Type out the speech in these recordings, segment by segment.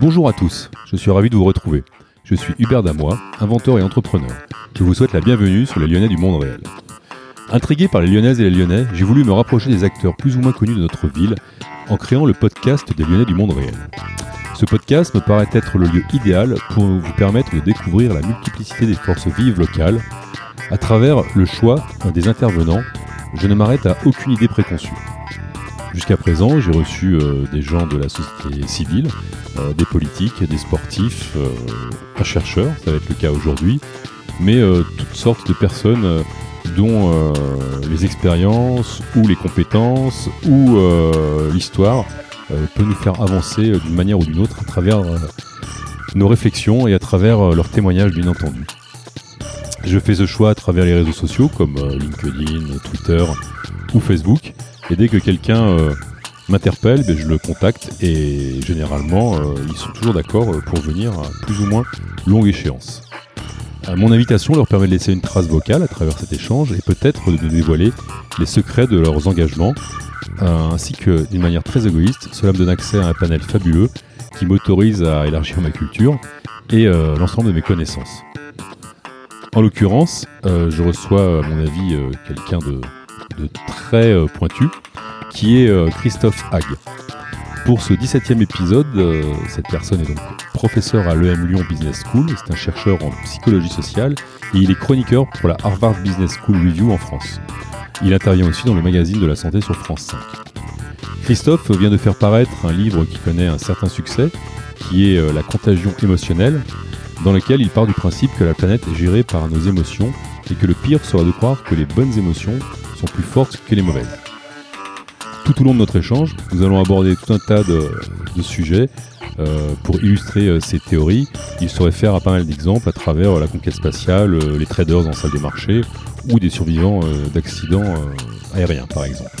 Bonjour à tous, je suis ravi de vous retrouver. Je suis Hubert Damois, inventeur et entrepreneur. Je vous souhaite la bienvenue sur les Lyonnais du monde réel. Intrigué par les Lyonnaises et les Lyonnais, j'ai voulu me rapprocher des acteurs plus ou moins connus de notre ville en créant le podcast des Lyonnais du monde réel. Ce podcast me paraît être le lieu idéal pour vous permettre de découvrir la multiplicité des forces vives locales. À travers le choix des intervenants, je ne m'arrête à aucune idée préconçue. Jusqu'à présent, j'ai reçu euh, des gens de la société civile, euh, des politiques, des sportifs, euh, un chercheur, ça va être le cas aujourd'hui, mais toutes sortes de personnes dont les expériences ou les compétences ou l'histoire peut nous faire avancer d'une manière ou d'une autre à travers nos réflexions et à travers leurs témoignages bien entendu. Je fais ce choix à travers les réseaux sociaux comme LinkedIn, Twitter ou Facebook. Et dès que quelqu'un euh, m'interpelle, ben, je le contacte et généralement euh, ils sont toujours d'accord euh, pour venir à plus ou moins longue échéance. mon invitation leur permet de laisser une trace vocale à travers cet échange et peut-être de dévoiler les secrets de leurs engagements, ainsi que d'une manière très égoïste, cela me donne accès à un panel fabuleux qui m'autorise à élargir ma culture et l'ensemble de mes connaissances. En l'occurrence, je reçois, à mon avis, quelqu'un de de très euh, pointu, qui est euh, Christophe Hague. Pour ce 17e épisode, euh, cette personne est donc professeur à l'EM Lyon Business School, c'est un chercheur en psychologie sociale et il est chroniqueur pour la Harvard Business School Review en France. Il intervient aussi dans le magazine de la santé sur France 5. Christophe vient de faire paraître un livre qui connaît un certain succès, qui est La contagion émotionnelle, dans lequel il part du principe que la planète est gérée par nos émotions et que le pire sera de croire que les bonnes émotions plus fortes que les mauvaises. Tout au long de notre échange, nous allons aborder tout un tas de, sujets euh, pour illustrer euh, ces théories. Il serait faire à pas mal d'exemples à travers la conquête spatiale, euh, les traders en salle de marché ou des survivants d'accidents aériens par exemple.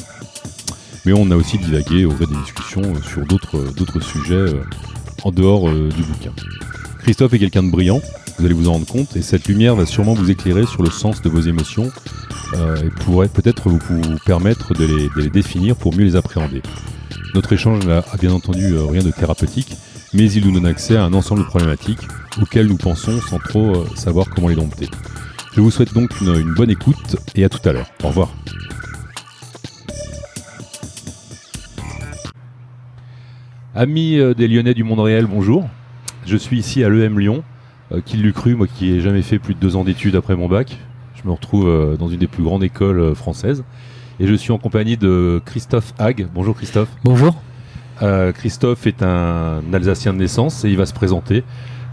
Mais on a aussi divagué au gré des discussions sur d'autres sujets en dehors du bouquin. Christophe est quelqu'un de brillant, vous allez vous en rendre compte, et cette lumière va sûrement vous éclairer sur le sens de vos émotions euh, et pourrait peut-être vous, permettre de les, définir pour mieux les appréhender. Notre échange n'a bien entendu euh, rien de thérapeutique, mais il nous donne accès à un ensemble de problématiques auxquelles nous pensons sans trop euh, savoir comment les dompter. Je vous souhaite donc une, bonne écoute et à tout à l'heure. Au revoir. Amis des Lyonnais du monde réel, bonjour. Je suis ici à l'EM Lyon. Qui l'eût cru, moi qui n'ai jamais fait plus de deux ans d'études après mon bac. Je me retrouve euh, dans une des plus grandes écoles euh, françaises. Et je suis en compagnie de Christophe Hague. Bonjour Christophe. Bonjour. Euh, Christophe est un Alsacien de naissance et il va se présenter.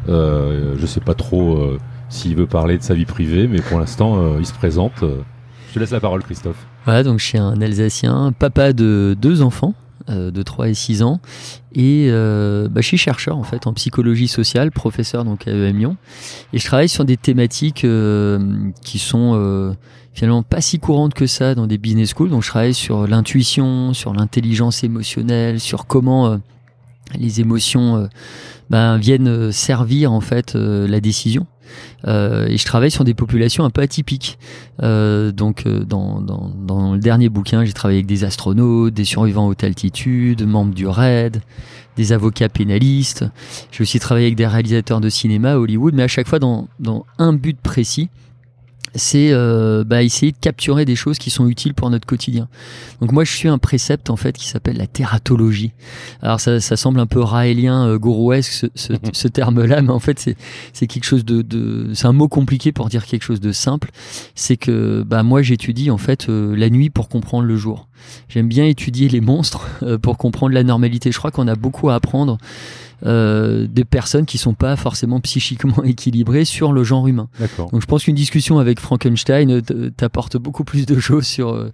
je ne sais pas trop s'il veut parler de sa vie privée, mais pour l'instant, il se présente. je te laisse la parole, Christophe. Voilà, donc je suis un Alsacien, papa de deux enfants, euh, de 3 et 6 ans. Et euh, bah, je suis chercheur en fait en psychologie sociale, professeur donc à EM Lyon. Et je travaille sur des thématiques euh, qui sont finalement pas si courantes que ça dans des business schools. Donc je travaille sur l'intuition, sur l'intelligence émotionnelle, sur comment les émotions ben, viennent servir en fait la décision. Euh, et je travaille sur des populations un peu atypiques. Euh, donc, euh, dans, le dernier bouquin, j'ai travaillé avec des astronautes, des survivants haute altitude, membres du RAID, des avocats pénalistes. J'ai aussi travaillé avec des réalisateurs de cinéma à Hollywood, mais à chaque fois dans, dans un but précis c'est euh, bah, essayer de capturer des choses qui sont utiles pour notre quotidien. Donc moi je suis un précepte en fait qui s'appelle la thératologie. Alors ça, ça semble un peu raélien, euh, gourouesque ce, ce, ce terme-là, mais en fait c'est c'est quelque chose de, de c'est un mot compliqué pour dire quelque chose de simple. C'est que bah moi j'étudie en fait euh, la nuit pour comprendre le jour. J'aime bien étudier les monstres euh, pour comprendre la normalité. Je crois qu'on a beaucoup à apprendre euh, des personnes qui sont pas forcément psychiquement équilibrées sur le genre humain. Donc je pense qu'une discussion avec Frankenstein euh, t'apporte beaucoup plus de choses sur euh,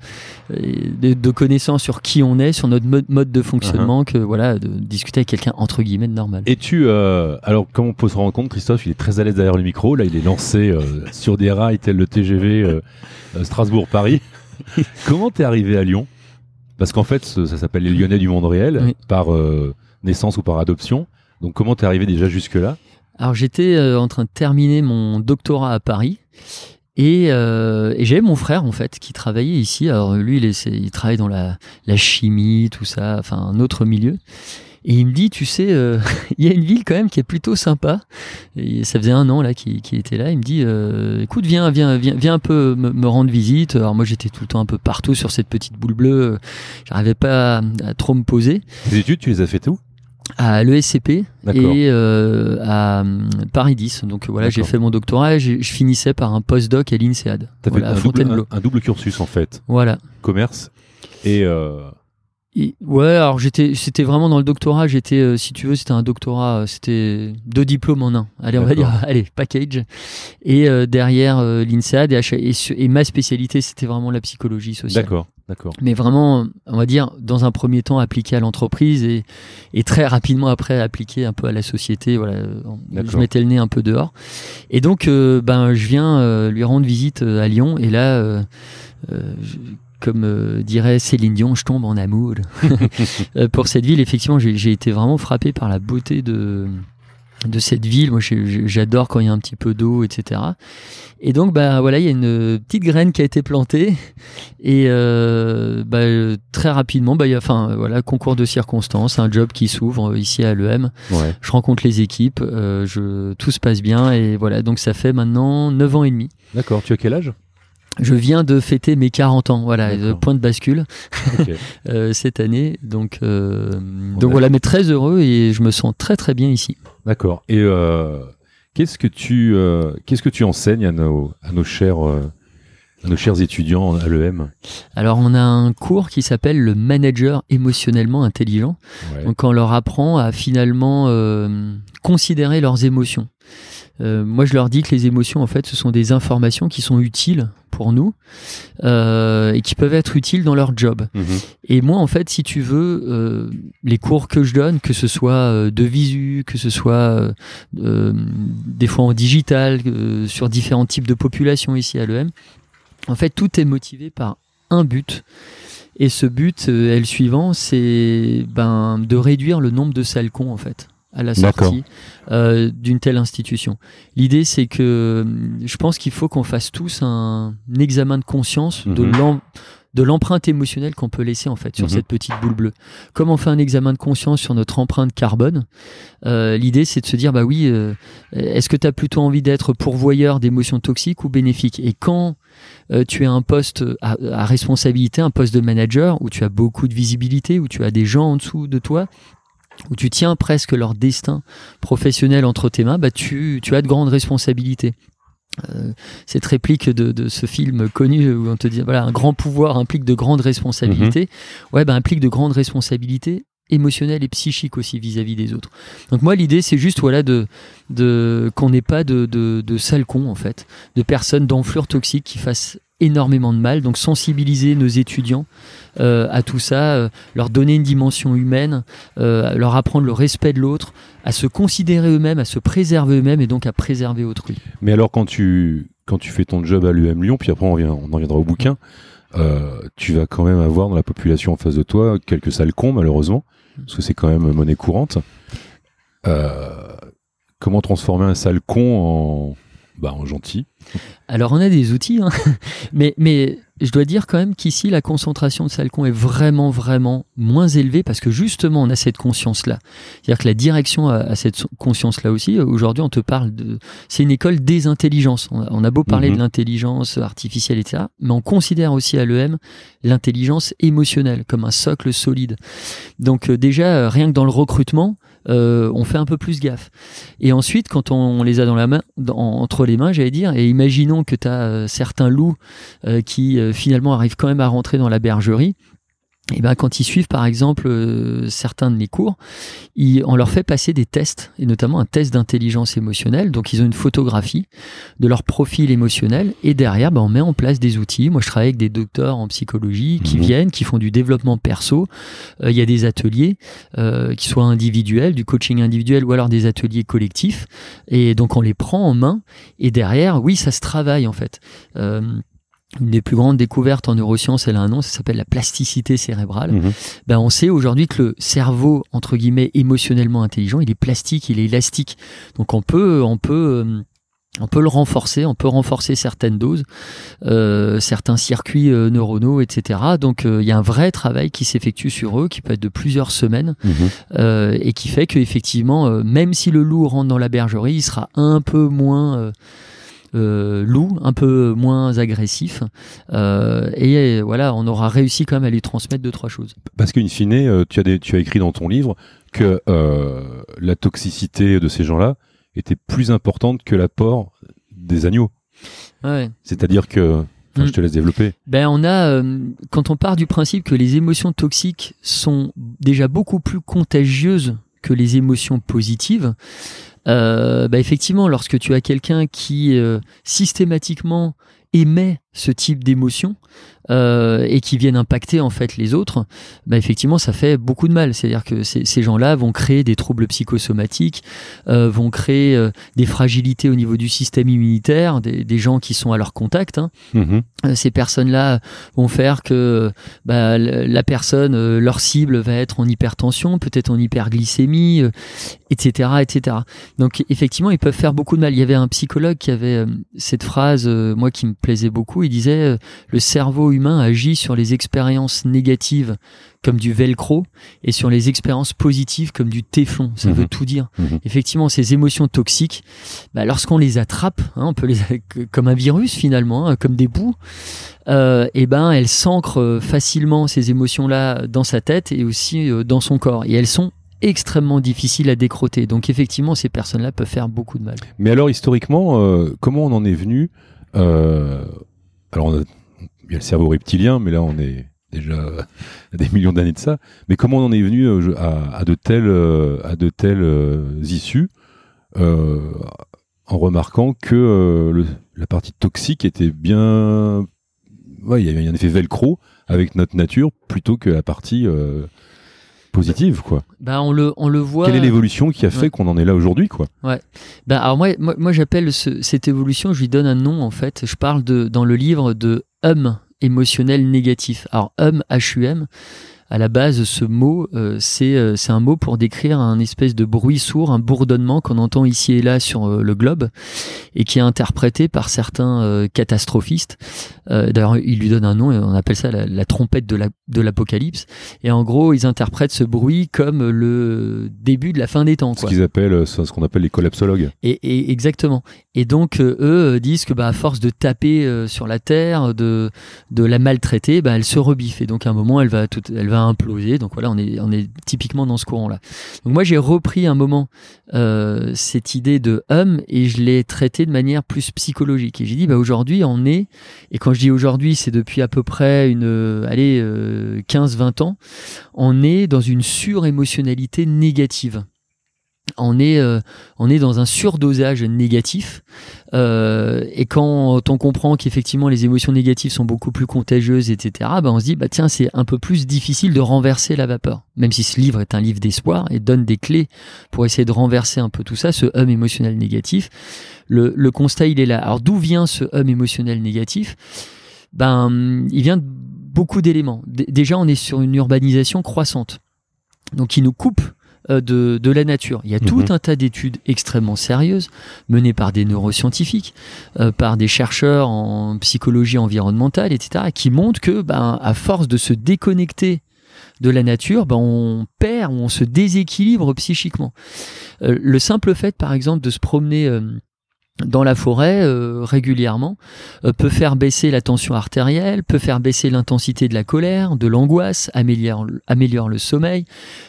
de, connaissances sur qui on est, sur notre mode, de fonctionnement uh-huh. que voilà de discuter avec quelqu'un entre guillemets de normal. Et tu alors comme on peut se rendre compte, Christophe, il est très à l'aise derrière le micro. Là, il est lancé sur des rails tel le TGV Strasbourg-Paris. Comment t'es arrivé à Lyon? Parce qu'en fait, ça s'appelle les Lyonnais du monde réel par naissance ou par adoption. Donc comment t'es arrivé déjà jusque-là? Alors j'étais euh, en train de terminer mon doctorat à Paris. Et, euh, et j'avais mon frère en fait qui travaillait ici. Alors lui, il, il travaille dans la, la, chimie, tout ça, enfin un autre milieu. Et il me dit, tu sais, euh, il y a une ville quand même qui est plutôt sympa. Et ça faisait un an là qu'il était là. Il me dit, euh, écoute, viens, viens, viens, viens un peu me, rendre visite. Alors moi, j'étais tout le temps un peu partout sur cette petite boule bleue. J'arrivais pas à, trop me poser. Les études, tu les as faites où? À l'ESCP et euh, à Paris 10. Donc voilà, j'ai fait mon doctorat et je finissais par un post-doc à l'INSEAD. T'as fait un, double, un, double cursus en fait. Voilà. Commerce et ouais, alors j'étais, c'était vraiment dans le doctorat. J'étais, euh, si tu veux, c'était un doctorat, euh, c'était deux diplômes en un. Allez, on va dire, allez, package. Et euh, derrière l'INSEAD et, et, ma spécialité, c'était vraiment la psychologie sociale. D'accord, d'accord. Mais vraiment, on va dire, dans un premier temps, appliqué à l'entreprise et, et très rapidement après, appliqué un peu à la société. Voilà, je mettais le nez un peu dehors. Et donc, ben, je viens lui rendre visite à Lyon et là. Je, comme euh, dirait Céline Dion, je tombe en amour euh, pour cette ville. Effectivement, j'ai été vraiment frappé par la beauté de de cette ville. Moi, j'adore quand il y a un petit peu d'eau, etc. Et donc, bah voilà, il y a une petite graine qui a été plantée et euh, bah, très rapidement, bah il y a, enfin voilà, concours de circonstances, un job qui s'ouvre ici à l'EM. Je rencontre les équipes, je tout se passe bien et voilà. Donc ça fait maintenant 9 ans et demi. D'accord. Tu as quel âge? Je viens de fêter mes 40 ans, voilà, point de bascule euh, cette année. Donc, euh, donc voilà, mais très heureux et je me sens très très bien ici. D'accord. Et euh, qu'est-ce que tu qu'est-ce que tu enseignes à nos à nos chers à nos chers étudiants à l'EM Alors on a un cours qui s'appelle le manager émotionnellement intelligent. Donc on leur apprend à finalement considérer leurs émotions. Euh, moi, je leur dis que les émotions, en fait, ce sont des informations qui sont utiles pour nous euh, et qui peuvent être utiles dans leur job. Mhm. Et moi, en fait, si tu veux, euh, les cours que je donne, que ce soit de visu, que ce soit des fois en digital, sur différents types de populations ici à l'EM, en fait, tout est motivé par un but. Et ce but est le suivant, c'est ben, de réduire le nombre de sales cons, en fait à la sortie euh, d'une telle institution. L'idée, c'est que hum, je pense qu'il faut qu'on fasse tous un, examen de conscience de mhm. de l'empreinte émotionnelle qu'on peut laisser en fait sur mhm. cette petite boule bleue. Comme on fait un examen de conscience sur notre empreinte carbone, euh, l'idée c'est de se dire bah oui, euh, est-ce que tu as plutôt envie d'être pourvoyeur d'émotions toxiques ou bénéfiques? Et quand tu as un poste à, à, responsabilité, un poste de manager où tu as beaucoup de visibilité, où tu as des gens en dessous de toi, où tu tiens presque leur destin professionnel entre tes mains, bah tu, tu as de grandes responsabilités. Euh, cette réplique de, de, ce film connu où on te dit voilà un grand pouvoir implique de grandes responsabilités, mhm. ouais bah implique de grandes responsabilités émotionnelles et psychiques aussi vis-à-vis des autres. Donc moi l'idée c'est juste voilà de, de qu'on n'ait pas de, de, de sales cons en fait, de personnes d'enflure toxique qui fassent énormément de mal. Donc sensibiliser nos étudiants euh, à tout ça, euh, leur donner une dimension humaine, euh, leur apprendre le respect de l'autre, à se considérer eux-mêmes, à se préserver eux-mêmes et donc à préserver autrui. Mais alors quand tu quand tu fais ton job à l'UM Lyon, puis après on, vient, en viendra au bouquin, tu vas quand même avoir dans la population en face de toi quelques sales cons malheureusement, parce que c'est quand même monnaie courante. comment transformer un sale con en bah, en gentil Alors on a des outils, hein. mais, mais je dois dire quand même qu'ici la concentration de salcon est vraiment vraiment moins élevée parce que justement on a cette conscience-là. C'est-à-dire que la direction a, cette conscience-là aussi. Aujourd'hui on te parle de... C'est une école des intelligences. On a, beau parler de mhm. l'intelligence artificielle, etc. Mais on considère aussi à l'EM l'intelligence émotionnelle comme un socle solide. Donc euh, déjà, euh, rien que dans le recrutement, euh, on fait un peu plus gaffe. Et ensuite, quand on, les a dans la main, entre les mains, j'allais dire, et imaginons que tu as euh, certains loups euh, qui finalement arrivent quand même à rentrer dans la bergerie, et ben quand ils suivent par exemple euh, certains de mes cours, ils, on leur fait passer des tests et notamment un test d'intelligence émotionnelle. Donc ils ont une photographie de leur profil émotionnel et derrière ben, on met en place des outils. Moi je travaille avec des docteurs en psychologie qui mhm. viennent, qui font du développement perso. Euh, il y a des ateliers euh, qui soient individuels, du coaching individuel ou alors des ateliers collectifs. Et donc on les prend en main et derrière oui ça se travaille en fait une des plus grandes découvertes en neurosciences, elle a un nom, ça s'appelle la plasticité cérébrale. Mhm. Ben, on sait aujourd'hui que le cerveau, entre guillemets, émotionnellement intelligent, il est plastique, il est élastique. Donc on peut, on peut euh, on peut le renforcer, on peut renforcer certaines doses, euh, certains circuits euh, neuronaux, etc. Donc euh, il y a un vrai travail qui s'effectue sur eux, qui peut être de plusieurs semaines, Mhm. et qui fait qu'effectivement, même si le loup rentre dans la bergerie, il sera un peu moins loup, un peu moins agressif, et voilà, on aura réussi quand même à lui transmettre deux trois choses. Parce qu'in fine, euh, tu, as des, tu as écrit dans ton livre que euh, la toxicité de ces gens-là était plus importante que l'apport des agneaux. Ouais. C'est-à-dire que... enfin, Mm. Je te laisse développer. Ben on a, euh, quand on part du principe que les émotions toxiques sont déjà beaucoup plus contagieuses que les émotions positives, euh, ben effectivement, lorsque tu as quelqu'un qui euh, systématiquement émet ce type d'émotions euh, et qui viennent impacter en fait les autres, ben effectivement ça fait beaucoup de mal. C'est-à-dire que ces, gens-là vont créer des troubles psychosomatiques, euh, vont créer euh, des fragilités au niveau du système immunitaire, des, des gens qui sont à leur contact. hein. Mhm. Euh, ces personnes-là vont faire que bah, la personne, euh, leur cible va être en hypertension, peut-être en hyperglycémie, etc., etc. Donc effectivement, ils peuvent faire beaucoup de mal. Il y avait un psychologue qui avait cette phrase, moi qui me plaisait beaucoup. Il disait euh, le cerveau humain agit sur les expériences négatives comme du velcro et sur les expériences positives comme du téflon. Ça Mhm. veut tout dire. Mhm. Effectivement, ces émotions toxiques, bah, lorsqu'on les attrape, hein, on peut les comme un virus finalement, hein, comme des bouts, euh, et ben elles s'ancrent euh, facilement ces émotions-là dans sa tête et aussi dans son corps. Et elles sont extrêmement difficiles à décroter. Donc effectivement, ces personnes-là peuvent faire beaucoup de mal. Mais alors, historiquement, euh, comment on en est venu euh, Alors, il y a le cerveau reptilien, mais là, on est déjà à des millions d'années de ça. Mais comment on en est venu euh, à, de telles, euh, euh, issues en remarquant que la partie toxique était bien... Ouais, il y avait un effet velcro avec notre nature plutôt que la partie positive, quoi. Ben on le on le voit. Quelle est l'évolution qui a fait Ouais. qu'on en est là aujourd'hui, quoi Ben, alors moi, moi, moi, j'appelle ce- cette évolution, je lui donne un nom en fait. Je parle de, dans le livre de hum émotionnel négatif. Alors hum, H-U-M, à la base, ce mot, euh, c'est euh, un mot pour décrire un espèce de bruit sourd, un bourdonnement qu'on entend ici et là sur euh, le globe et qui est interprété par certains euh, catastrophistes. Euh, D'ailleurs, il lui donne un nom et on appelle ça la, la trompette de la- de l'apocalypse. et en gros, ils interprètent ce bruit comme le début de la fin des temps. Ce Quoi. qu'ils appellent, ce qu'on appelle les collapsologues. Et, et- exactement. Et donc eux disent que bah à force de taper euh, sur la terre, de de la maltraiter, bah elle se rebiffe et donc à un moment elle va tout, elle va imploser. Donc voilà, on est on est typiquement dans ce courant-là. Donc moi j'ai repris un moment euh, cette idée de hum et je l'ai traité de manière plus psychologique. Et j'ai dit bah aujourd'hui on est et quand je dis aujourd'hui c'est depuis à peu près une euh, allez 15-20 ans, on est dans une surémotionnalité négative on est, euh, on est dans un surdosage négatif. Euh, et quand on comprend qu'effectivement les émotions négatives sont beaucoup plus contagieuses, etc., ben on se dit, bah tiens, c'est un peu plus difficile de renverser la vapeur. Même si ce livre est un livre d'espoir et donne des clés pour essayer de renverser un peu tout ça, ce hum émotionnel négatif, le, le constat, il est là. Alors d'où vient ce hum émotionnel négatif? Ben, il vient de beaucoup d'éléments. Déjà, on est sur une urbanisation croissante. Donc, qui nous coupe de, de la nature. Il y a tout Mhm. un tas d'études extrêmement sérieuses menées par des neuroscientifiques, euh, par des chercheurs en psychologie environnementale, etc., qui montrent que, ben, à force de se déconnecter de la nature, ben, on perd ou on se déséquilibre psychiquement. Euh, le simple fait, par exemple, de se promener euh, dans la forêt euh, régulièrement euh, peut faire baisser la tension artérielle, peut faire baisser l'intensité de la colère, de l'angoisse, améliore, améliore le sommeil,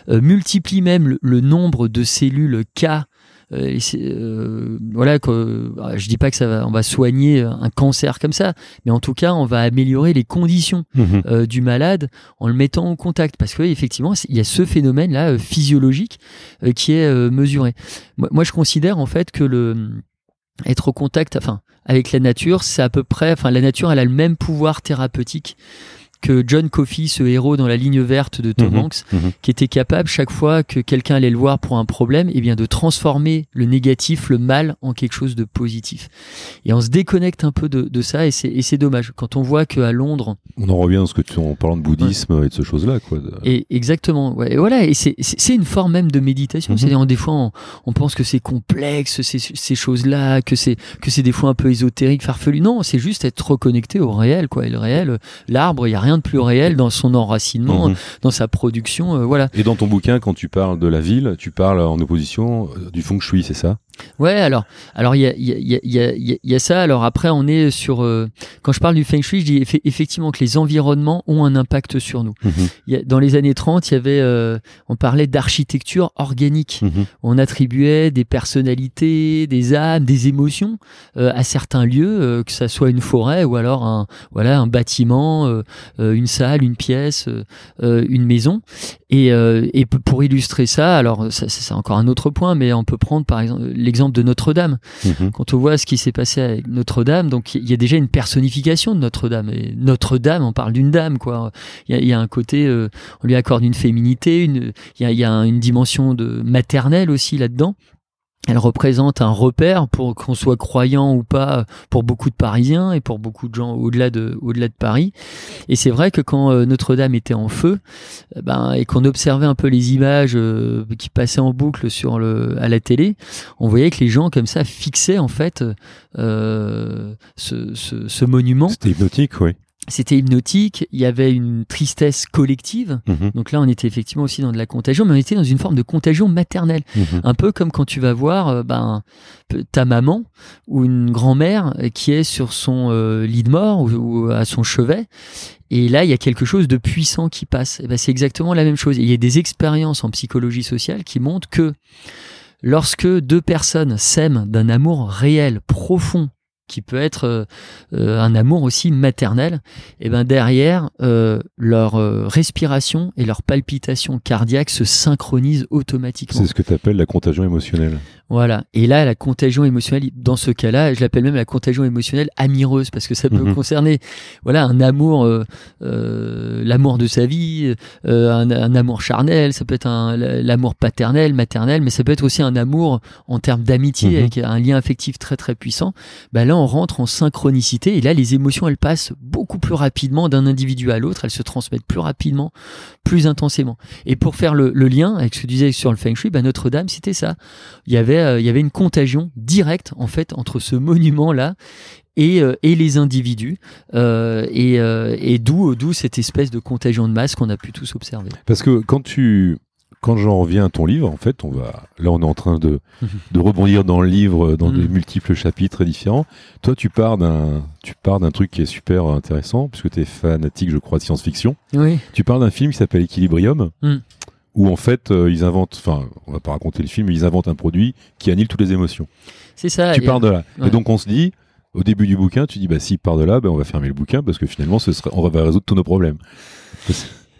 euh, multiplie même le, le nombre de cellules K. euh, euh, voilà, que, ah, je dis pas que ça va, on va soigner un cancer comme ça, mais en tout cas, on va améliorer les conditions euh, du malade en le mettant en contact parce que effectivement il y a ce phénomène là physiologique euh, qui est euh, mesuré moi, moi, je considère en fait que le être au contact enfin avec la nature c'est à peu près enfin la nature elle a le même pouvoir thérapeutique que John Coffey, ce héros dans la ligne verte de Tom Mhm. Hanks, Mhm. qui était capable chaque fois que quelqu'un allait le voir pour un problème, eh bien de transformer le négatif, le mal, en quelque chose de positif. Et on se déconnecte un peu de, de ça et c'est et c'est dommage. Quand on voit qu'à Londres, On en revient à ce que tu en parlant de bouddhisme et de ce choses-là, quoi. et exactement, ouais, et voilà, et c'est c'est c'est une forme même de méditation. Mhm. C'est-à-dire des fois on, on pense que c'est complexe ces, ces choses-là, que c'est que c'est des fois un peu ésotérique, farfelu. Non, c'est juste être reconnecté au réel, quoi. Et le réel, l'arbre, il y a rien de plus réel dans son enracinement, Mhm. dans sa production, euh, voilà. Et dans ton bouquin, quand tu parles de la ville, tu parles en opposition euh, du feng shui, c'est ça? Ouais, alors, alors il y a, il y, a, il y, a, y, a, il y a ça. Alors après, on est sur. euh, quand je parle du feng shui, je dis effe- effectivement que les environnements ont un impact sur nous. A, dans les années 30, il y avait, euh, on parlait d'architecture organique. Mhm. On attribuait des personnalités, des âmes, des émotions euh, à certains lieux, euh, que ça soit une forêt ou alors un, voilà, un bâtiment, euh, euh, une salle, une pièce, une maison. Et, euh, et pour illustrer ça, alors c'est encore un autre point, mais on peut prendre par exemple l'exemple de Notre-Dame. Mhm. Quand on voit ce qui s'est passé avec Notre-Dame, donc il y a déjà une personnification de Notre-Dame. Et Notre-Dame, on parle d'une dame, quoi. Il y y a un côté, euh, on lui accorde une féminité, une, il y a, il y a une dimension de maternelle aussi là-dedans. Elle représente un repère pour qu'on soit croyant ou pas pour beaucoup de Parisiens et pour beaucoup de gens au-delà de, au-delà de Paris. Et c'est vrai que quand euh, Notre-Dame était en feu, euh, ben, et qu'on observait un peu les images euh, qui passaient en boucle sur le, à la télé, on voyait que les gens comme ça fixaient en fait euh, ce, ce, ce monument. C'était hypnotique, oui. C'était hypnotique. Il y avait une tristesse collective. Mhm. Donc là, on était effectivement aussi dans de la contagion, mais on était dans une forme de contagion maternelle. Mhm. Un peu comme quand tu vas voir euh, ben, ta maman ou une grand-mère qui est sur son euh, lit de mort ou, ou à son chevet. Et là, il y a quelque chose de puissant qui passe. Et ben, c'est exactement la même chose. Et il y a des expériences en psychologie sociale qui montrent que lorsque deux personnes s'aiment d'un amour réel, profond, qui peut être euh, euh, un amour aussi maternel, et ben derrière euh, leur euh, respiration et leur palpitation cardiaque se synchronisent automatiquement. C'est ce que tu appelles la contagion émotionnelle. Voilà. Et là, la contagion émotionnelle, dans ce cas-là, je l'appelle même la contagion émotionnelle amireuse parce que ça peut Mhm. concerner, voilà, un amour, l'amour de sa vie, un, un amour charnel, ça peut être un, l'amour paternel, maternel, mais ça peut être aussi un amour en termes d'amitié Mhm. avec un lien affectif très très puissant. Bah là, on rentre en synchronicité et là, les émotions, elles passent beaucoup plus rapidement d'un individu à l'autre, elles se transmettent plus rapidement, plus intensément. Et pour faire le, lien avec ce que tu disais sur le feng shui, bah Notre-Dame, c'était ça. Il y avait, euh, il y avait une contagion directe en fait entre ce monument là et, euh, et les individus euh, et, et d'où d'où cette espèce de contagion de masse qu'on a pu tous observer. Parce que quand tu. Quand j'en reviens à ton livre, en fait, on va. Là, on est en train de, de rebondir dans le livre, dans Mhm. des multiples chapitres différents. Toi, tu pars d'un, tu pars d'un truc qui est super intéressant, puisque tu es fanatique, je crois, de science-fiction. Oui. Tu parles d'un film qui s'appelle Equilibrium, Mhm. où en fait, euh, ils inventent. Enfin, on va pas raconter le film, mais ils inventent un produit qui annule toutes les émotions. C'est ça. tu pars de là. ouais. Et donc, on se dit. Au début du bouquin, tu dis bah s'il part de là, ben on va fermer le bouquin parce que finalement, ce serait, on va résoudre tous nos problèmes.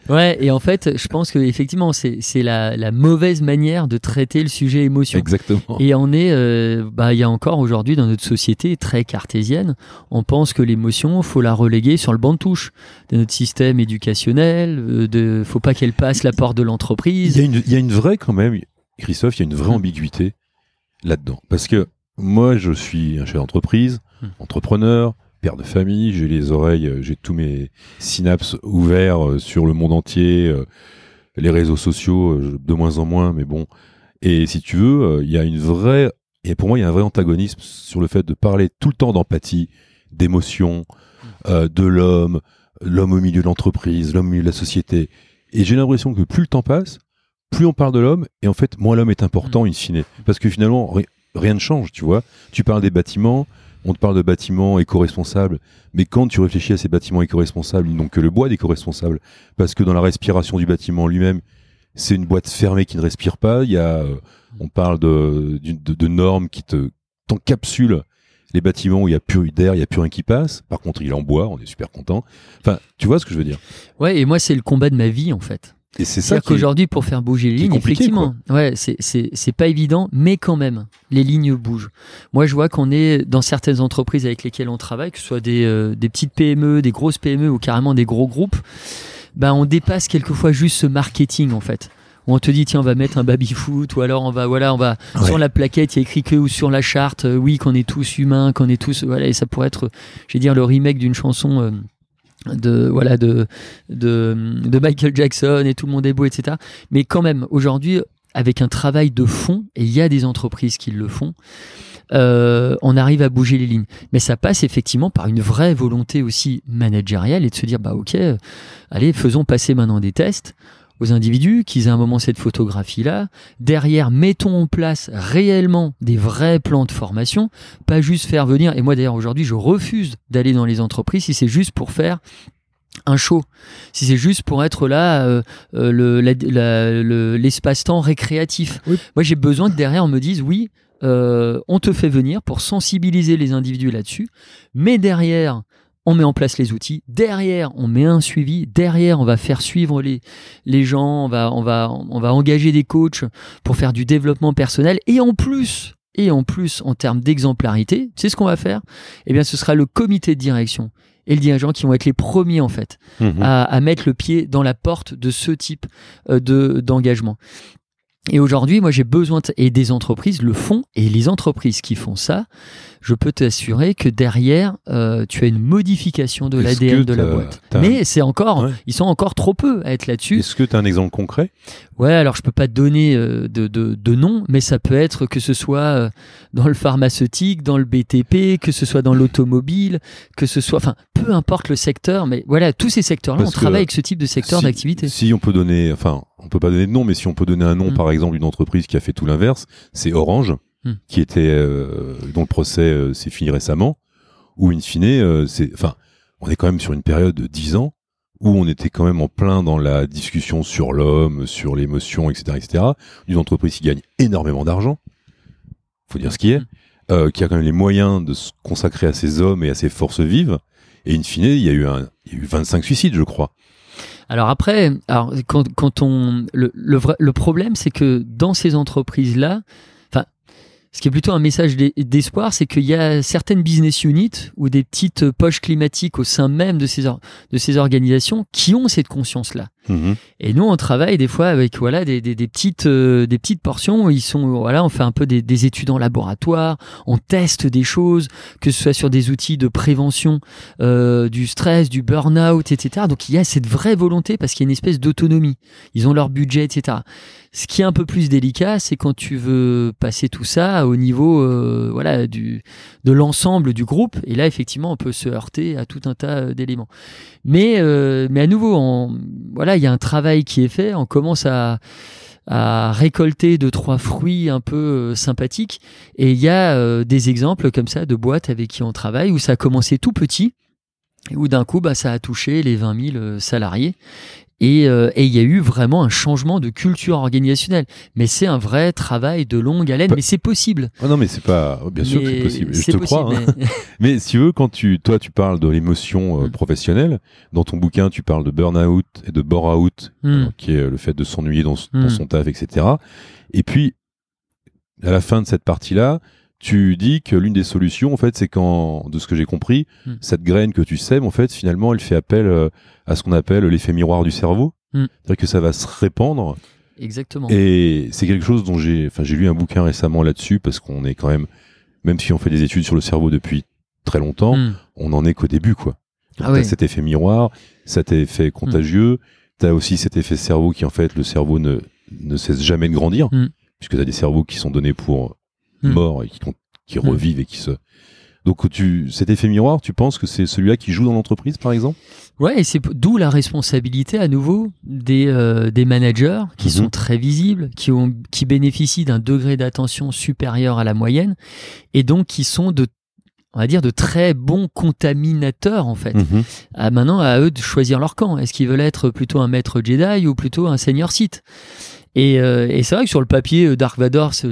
Ouais, et en fait, je pense que effectivement, c'est la, la mauvaise manière de traiter le sujet émotion. Exactement. Et on est, euh, bah, il y a encore aujourd'hui dans notre société très cartésienne, on pense que l'émotion, faut la reléguer sur le banc de touche de notre système éducationnel. Euh, de, faut pas qu'elle passe la porte de Il l'entreprise. y, a une, il y a une vraie, quand même, Christophe, il y a une vraie ambiguïté là-dedans. Parce que moi, je suis un chef d'entreprise, Mm. entrepreneur, père de famille, j'ai les oreilles, euh, j'ai tous mes synapses ouverts euh, sur le monde entier, euh, les réseaux sociaux, de moins en moins, mais bon. Et si tu veux, il y a une vraie, et pour moi, il y a un vrai antagonisme sur le fait de parler tout le temps d'empathie, d'émotion, euh, de l'homme, l'homme au milieu de l'entreprise, l'homme au milieu de la société. Et j'ai l'impression que plus le temps passe, plus on parle de l'homme, et en fait, moins l'homme est important, in fine. Parce que finalement, ri- rien ne change, tu vois. Tu parles des bâtiments, on te parle de bâtiments éco-responsables, mais quand tu réfléchis à ces bâtiments éco-responsables, ils n'ont que le bois d'éco-responsable. Parce que dans la respiration du bâtiment lui-même, c'est une boîte fermée qui ne respire pas. Il y a, euh, on parle de, normes qui te t'encapsulent les bâtiments où il y a plus d'air, il y a plus rien qui passe. Par contre, il en bois, on est super content. Enfin, tu vois ce que je veux dire? Ouais, et moi, c'est le combat de ma vie, en fait. Et c'est ça est- qu'aujourd'hui, pour faire bouger les lignes, effectivement, ouais, c'est- c'est c'est pas évident, mais quand même, les lignes bougent. Moi, je vois qu'on est dans certaines entreprises avec lesquelles on travaille, que ce soit des, euh, des petites PME, des grosses PME ou carrément des gros groupes, ben, on dépasse quelquefois juste ce marketing, en fait. On te dit, tiens, on va mettre un baby-foot, ou alors on va, voilà, on va, Ouais. sur la plaquette, il y a écrit que, ou sur la charte, euh, oui, qu'on est tous humains, qu'on est tous, voilà, et ça pourrait être, je vais dire, le remake d'une chanson, euh, de voilà de, de de Michael Jackson et tout le monde est beau etc mais quand même aujourd'hui avec un travail de fond et il y a des entreprises qui le font euh, on arrive à bouger les lignes. Mais ça passe effectivement par une vraie volonté aussi managériale et de se dire bah ok euh, allez faisons passer maintenant des tests aux individus, qu'ils aient un moment cette photographie-là. Derrière, mettons en place réellement des vrais plans de formation, pas juste faire venir. Et moi d'ailleurs aujourd'hui, je refuse d'aller dans les entreprises si c'est juste pour faire un show, si c'est juste pour être là, euh, euh, le- le- l'espace-temps récréatif. Oui. Moi j'ai besoin que derrière on me dise oui, euh, on te fait venir pour sensibiliser les individus là-dessus, mais derrière on met en place les outils, derrière on met un suivi, derrière on va faire suivre les, les gens, on va, on, va, on va engager des coachs pour faire du développement personnel, et en plus, et en plus en termes d'exemplarité, c'est ce qu'on va faire, eh bien ce sera le comité de direction et le dirigeant qui vont être les premiers en fait Mhm. à, à mettre le pied dans la porte de ce type euh, de d'engagement. Et aujourd'hui, moi, j'ai besoin de- et des entreprises le font et les entreprises qui font ça, je peux t'assurer que derrière, euh, tu as une modification de l'ADN de la boîte. Mais c'est encore, Ouais. ils sont encore trop peu à être là-dessus. Est-ce que tu as un exemple concret? Ouais, alors je peux pas te donner euh, de, de, de nom, mais ça peut être que ce soit euh, dans le pharmaceutique, dans le BTP, que ce soit dans l'automobile, que ce soit, enfin, peu importe le secteur, mais voilà, tous ces secteurs-là, on travaille avec ce type de secteur Si- d'activité. Si on peut donner, enfin, on peut pas donner de nom, mais si on peut donner un nom, Mm. par exemple, d'une entreprise qui a fait tout l'inverse, c'est Orange, Mm. qui était, euh, dont le procès euh, s'est fini récemment, où in fine, euh, c'est, enfin, on est quand même sur une période de 10 ans où on était quand même en plein dans la discussion sur l'homme, sur l'émotion, etc., etc. Une entreprise qui gagne énormément d'argent, faut dire ce qui est, Mm. euh, qui a quand même les moyens de se consacrer à ses hommes et à ses forces vives. Et in fine, il y a eu un, il y a eu 25 suicides, je crois. Alors après, alors quand, quand on le, le, vrai- le problème, c'est que dans ces entreprises-là, enfin, ce qui est plutôt un message d'e- d'espoir, c'est qu'il y a certaines business units ou des petites poches climatiques au sein même de ces, de ces organisations qui ont cette conscience-là. Mhm. Et nous, on travaille des fois avec voilà des, des, petites euh, des petites portions. Ils sont voilà, on fait un peu des, des études en laboratoire, on teste des choses, que ce soit sur des outils de prévention euh, du stress, du burn-out, etc. Donc il y a cette vraie volonté parce qu'il y a une espèce d'autonomie. Ils ont leur budget, etc. Ce qui est un peu plus délicat, c'est quand tu veux passer tout ça au niveau euh, voilà du de l'ensemble du groupe. Et là, effectivement, on peut se heurter à tout un tas d'éléments. Mais, mais à nouveau, voilà, il y a un travail qui est fait. On commence à, récolter deux trois fruits un peu euh, sympathiques. Et il y a euh, des exemples comme ça de boîtes avec qui on travaille où ça a commencé tout petit et où d'un coup, bah, ça a touché les 20 000 euh, salariés. Et euh, et il y a eu vraiment un changement de culture organisationnelle. Mais c'est un vrai travail de longue haleine, Pas- mais c'est possible. Ah non, mais c'est pas. Bien sûr que c'est possible. Je te possible, crois. hein. mais- Mais si tu veux, quand tu, toi, tu parles de l'émotion euh, Mm. professionnelle, dans ton bouquin, tu parles de burn-out et de bore-out, Mm. euh, qui est le fait de s'ennuyer dans, dans Mm. son taf, etc. Et puis, à la fin de cette partie-là, tu dis que l'une des solutions, en fait, c'est quand, de ce que j'ai compris, Mm. cette graine que tu sèmes, en fait, finalement, elle fait appel euh, à ce qu'on appelle l'effet miroir du cerveau. Mm. C'est-à-dire que ça va se répandre Exactement. et c'est quelque chose dont j'ai, enfin, j'ai lu un bouquin récemment là-dessus parce qu'on est quand même, même si on fait des études sur le cerveau depuis très longtemps, Mm. on en est qu'au début, quoi. Ah T'as ouais. cet effet miroir, cet effet contagieux, t'as aussi cet effet cerveau qui, en fait, le cerveau ne, ne cesse jamais de grandir, puisque t'as des cerveaux qui sont donnés pour Mm. morts et qui, con- qui Mm. revivent et qui se. Donc, tu, cet effet miroir, tu penses que c'est celui-là qui joue dans l'entreprise, par exemple? Ouais, et c'est d'où la responsabilité à nouveau des, euh, des managers qui Mhm. sont très visibles, qui, ont, qui bénéficient d'un degré d'attention supérieur à la moyenne et donc qui sont de on va dire de très bons contaminateurs en fait. Mhm. À maintenant à eux de choisir leur camp. Est-ce qu'ils veulent être plutôt un maître Jedi ou plutôt un seigneur Sith? Et, euh, et c'est vrai que sur le papier, euh, Dark Vador, c'est,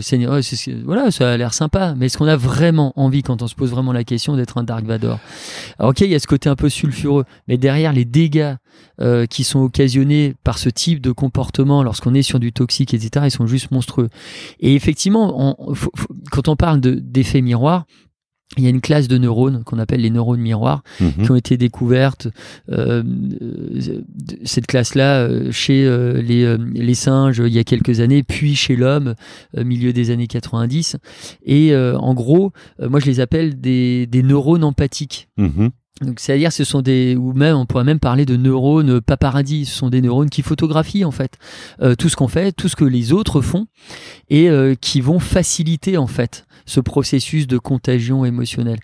voilà, ça a l'air sympa. Mais est-ce qu'on a vraiment envie, quand on se pose vraiment la question, d'être un Dark Vador? Alors, ok, il y a ce côté un peu sulfureux, mais derrière les dégâts euh, qui sont occasionnés par ce type de comportement lorsqu'on est sur du toxique, etc., ils sont juste monstrueux. Et effectivement, quand on parle de, d'effet miroir, il y a une classe de neurones qu'on appelle les neurones miroirs Mhm. qui ont été découvertes, euh, euh, cette classe-là, euh, chez euh, les, euh, les singes il y a quelques années, puis chez l'homme, milieu des années 90. Et euh, en gros, moi je les appelle des, des neurones empathiques. Mhm. Donc, c'est-à-dire, ce sont des, ou même, on pourrait même parler de neurones paparazzi. Ce sont des neurones qui photographient, en fait, euh, tout ce qu'on fait, tout ce que les autres font, et euh, qui vont faciliter, en fait, ce processus de contagion émotionnelle.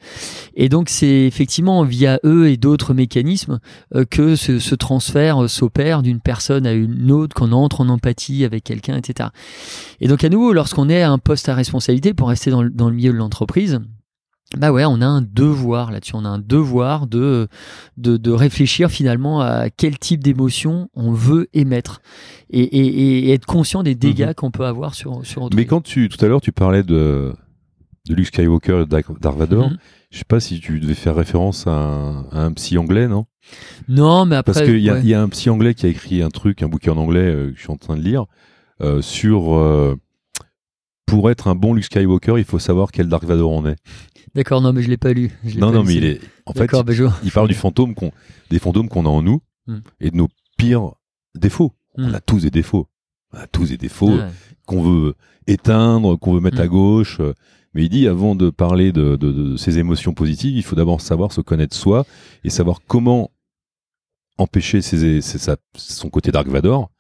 Et donc, c'est effectivement via eux et d'autres mécanismes euh, que ce, ce transfert euh, s'opère d'une personne à une autre, qu'on entre en empathie avec quelqu'un, etc. Et donc, à nouveau, lorsqu'on est à un poste à responsabilité, pour rester dans dans le milieu de l'entreprise, bah ouais, on a un devoir là-dessus. On a un devoir de, de, de réfléchir finalement à quel type d'émotion on veut émettre et, et, et être conscient des dégâts qu'on peut avoir sur, sur autrui. Mais quand tu, tout à l'heure, tu parlais de, de Luke Skywalker et Dark Vador, Mhm. je sais pas si tu devais faire référence à un, à un psy anglais, non? Non, mais après. Parce qu'il ouais. y a un psy anglais qui a écrit un truc, un bouquin en anglais euh, que je suis en train de lire, euh, sur euh, pour être un bon Luke Skywalker, il faut savoir quel Dark Vador on est. D'accord, non, mais je l'ai pas lu. Je l'ai Non, pas non, lu, mais c'est- il est. En fait, bah, je vois. il parle du fantôme qu'on, des fantômes qu'on a en nous Hmm. et de nos pires défauts. On Hmm. a tous des défauts. On a tous des défauts Ouais. qu'on veut éteindre, qu'on veut mettre Mm. à gauche. Mais il dit, avant de parler de, de, de ces émotions positives, il faut d'abord savoir se connaître soi et savoir comment empêcher ses- ses- sa- son côté Dark Vador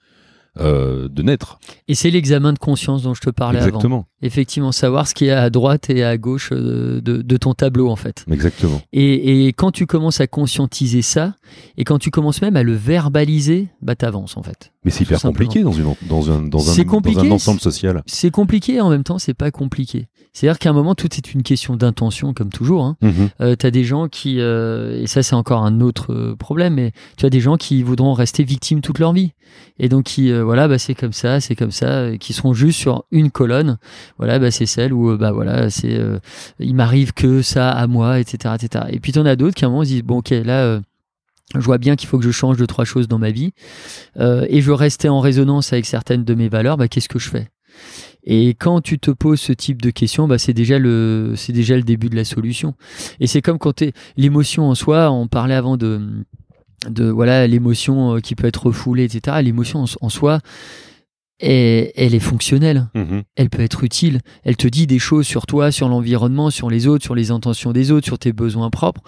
euh, de naître. Et c'est l'examen de conscience dont je te parlais avant. Exactement. Effectivement, savoir ce qui est à droite et à gauche euh, de, de ton tableau, en fait. Exactement. Et, et quand tu commences à conscientiser ça, et quand tu commences même à le verbaliser, bah t'avances en fait. Mais c'est hyper compliqué dans, une, dans, un, dans, un, dans un ensemble social. C'est compliqué, en même temps, c'est pas compliqué. C'est-à-dire qu'à un moment, tout est une question d'intention, comme toujours. Hein. Mhm. Euh, tu as des gens qui, euh, et ça c'est encore un autre euh, problème, mais tu as des gens qui voudront rester victimes toute leur vie. Et donc qui, euh, voilà, bah, c'est comme ça, c'est comme ça, qui seront juste sur une colonne. Voilà, bah, c'est celle où, bah voilà, c'est, euh, il m'arrive que ça à moi, etc. etc. Et puis tu en as d'autres qui à un moment se disent, bon ok, là... euh, je vois bien qu'il faut que je change deux trois choses dans ma vie euh, et je veux rester en résonance avec certaines de mes valeurs. Bah, qu'est-ce que je fais? Et quand tu te poses ce type de questions, bah, c'est déjà le c'est déjà le début de la solution. Et c'est comme quand l'émotion en soi. On parlait avant de de voilà l'émotion euh, qui peut être refoulée, etc. L'émotion en, en soi, est- elle est fonctionnelle Mhm. elle peut être utile. Elle te dit des choses sur toi, sur l'environnement, sur les autres, sur les intentions des autres, sur tes besoins propres.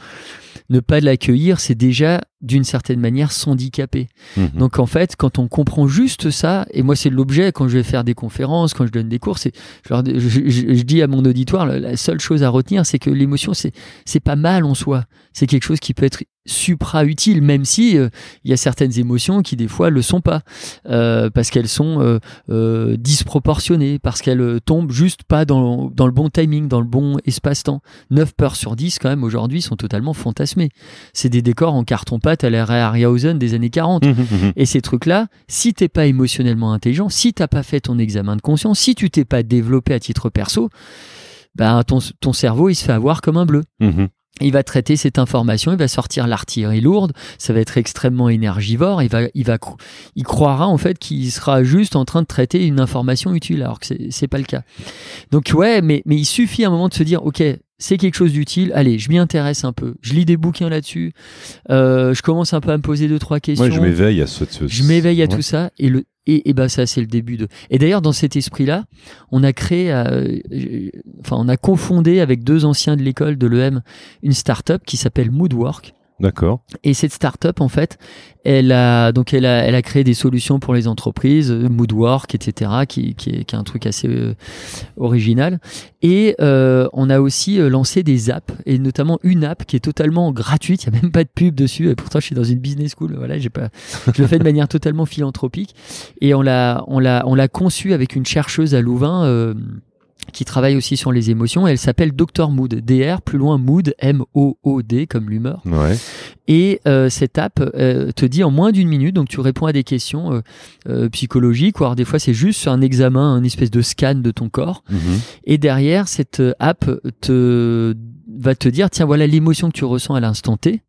Ne pas l'accueillir, c'est déjà d'une certaine manière s'handicaper. Mhm. Donc en fait, quand on comprend juste ça, et moi c'est l'objet quand je vais faire des conférences, quand je donne des cours, c'est je, leur- je- je- je dis à mon auditoire, la, la seule chose à retenir, c'est que l'émotion c'est c'est pas mal en soi, c'est quelque chose qui peut être supra utile, même si euh, il y a certaines émotions qui des fois le sont pas, euh, parce qu'elles sont euh, disproportionnées, parce qu'elles tombent juste pas dans, dans le bon timing, dans le bon espace-temps. 9 peurs sur 10 quand même aujourd'hui sont totalement fantasmés. C'est des décors en carton-pâte à Ray Harryhausen des années 40. Mhm, mhm. Et ces trucs-là, si t'es pas émotionnellement intelligent, si t'as pas fait ton examen de conscience, si tu t'es pas développé à titre perso, ben ton, ton cerveau il se fait avoir comme un bleu. Il va traiter cette information, il va sortir l'artillerie lourde, ça va être extrêmement énergivore, il va, il va, il croira en fait qu'il sera juste en train de traiter une information utile, alors que c'est- c'est pas le cas. Donc ouais, mais, mais il suffit à un moment de se dire, ok, c'est quelque chose d'utile, allez, je m'y intéresse un peu, je lis des bouquins là-dessus, euh, je commence un peu à me poser deux trois questions Ouais, je m'éveille à ce. ce- je m'éveille à ouais. tout ça et le et, et ben ça c'est le début de. Et d'ailleurs dans cet esprit là on a créé euh, enfin on a confondé avec deux anciens de l'école de l'EM une start-up qui s'appelle Moodwork D'accord. et cette start-up en fait elle a donc elle a elle a créé des solutions pour les entreprises euh, Moodwork etc qui, qui, est, qui est un truc assez euh, original et euh, on a aussi euh, lancé des apps et notamment une app qui est totalement gratuite il y a même pas de pub dessus et pourtant je suis dans une business school voilà j'ai pas je le fais de manière totalement philanthropique et on l'a on l'a on l'a conçu avec une chercheuse à Louvain euh, qui travaille aussi sur les émotions. Elle s'appelle Dr Mood, DR, plus loin Mood, M-O-O-D, comme l'humeur. Ouais. Et euh, cette app euh, te dit en moins d'une minute, donc tu réponds à des questions euh, euh, psychologiques, ou alors des fois c'est juste sur un examen, un espèce de scan de ton corps. Mhm. Et derrière, cette euh, app te va te dire, tiens, voilà l'émotion que tu ressens à l'instant T.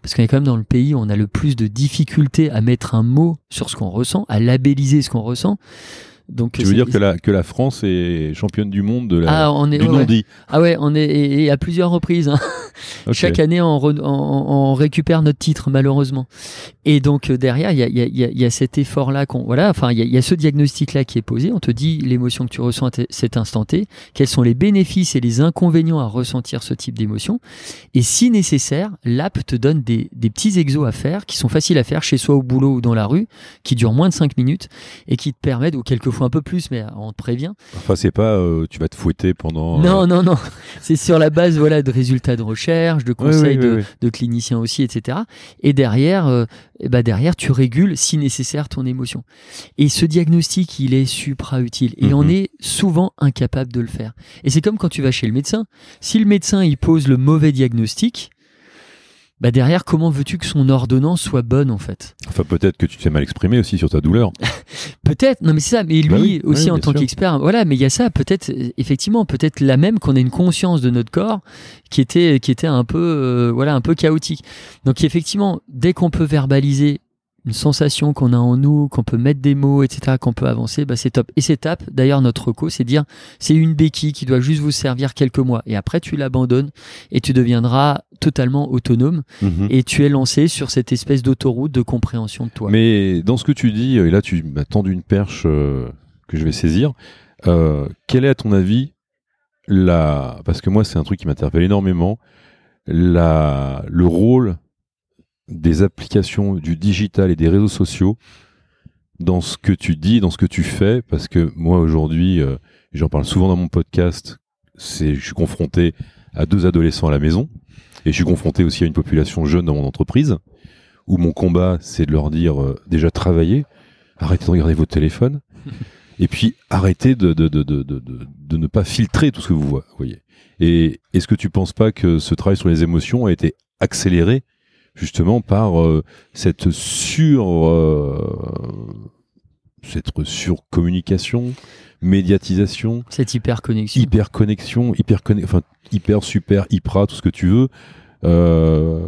Parce qu'on est quand même dans le pays où on a le plus de difficultés à mettre un mot sur ce qu'on ressent, à labelliser ce qu'on ressent. Donc Tu veux dire que la, que la France est championne du monde de la, ah, on est, du ouais, non-dit Ah ouais, on est et, et à plusieurs reprises. hein. Chaque année, on, re- on- on récupère notre titre, malheureusement. Et donc derrière, il y a, il y a- il y a- il y a cet effort-là qu'on, voilà, enfin, il y a, ce diagnostic-là qui est posé. On te dit l'émotion que tu ressens à cet instant T, quels sont les bénéfices et les inconvénients à ressentir ce type d'émotion. Et si nécessaire, l'app te donne des, des petits exos à faire qui sont faciles à faire chez soi au boulot ou dans la rue, qui durent moins de 5 minutes et qui te permettent, ou quelquefois un peu plus, mais on te prévient, Enfin, c'est pas euh, tu vas te fouetter pendant. euh, non, non, non. C'est sur la base voilà, de résultats de recherche, de conseils de, de cliniciens aussi, etc. Et derrière, euh, ben derrière, tu régules si nécessaire ton émotion. Et ce diagnostic, il est supra utile. Et on Mhm. est souvent incapable de le faire. Et c'est comme quand tu vas chez le médecin. Si le médecin il pose le mauvais diagnostic, bah derrière, comment veux-tu que son ordonnance soit bonne en fait? Enfin, peut-être que tu t'es mal exprimé aussi sur ta douleur. Peut-être, non mais c'est ça, mais lui Bah oui, aussi oui, en tant qu'expert, voilà, mais il y a ça, peut-être, euh, effectivement, peut-être la même qu'on ait une conscience de notre corps qui était, qui était un peu, euh, voilà, un peu chaotique. Donc effectivement, dès qu'on peut verbaliser une sensation qu'on a en nous, qu'on peut mettre des mots, etc., qu'on peut avancer, bah c'est top. Et cette étape, d'ailleurs, notre reco, c'est dire, c'est une béquille qui doit juste vous servir quelques mois. Et après, tu l'abandonnes et tu deviendras totalement autonome Mhm. et tu es lancé sur cette espèce d'autoroute de compréhension de toi. Mais dans ce que tu dis, et là tu m'as tendu une perche euh, que je vais saisir, euh, quel est à ton avis la... Parce que moi c'est un truc qui m'interpelle énormément, la... le rôle des applications du digital et des réseaux sociaux dans ce que tu dis, dans ce que tu fais, parce que moi aujourd'hui, euh, j'en parle souvent dans mon podcast, c'est je suis confronté à deux adolescents à la maison, et je suis confronté aussi à une population jeune dans mon entreprise, où mon combat, c'est de leur dire euh, déjà travailler, arrêtez de regarder votre téléphone, et puis arrêtez de, de, de, de, de, de- de ne pas filtrer tout ce que vous vo- voyez. Et est-ce que tu penses pas que ce travail sur les émotions a été accéléré justement par euh, cette sur euh, cette surcommunication, médiatisation, Cette hyper-connexion. hyper connexion, hyper conne- enfin hyper super, hypra, tout ce que tu veux, euh,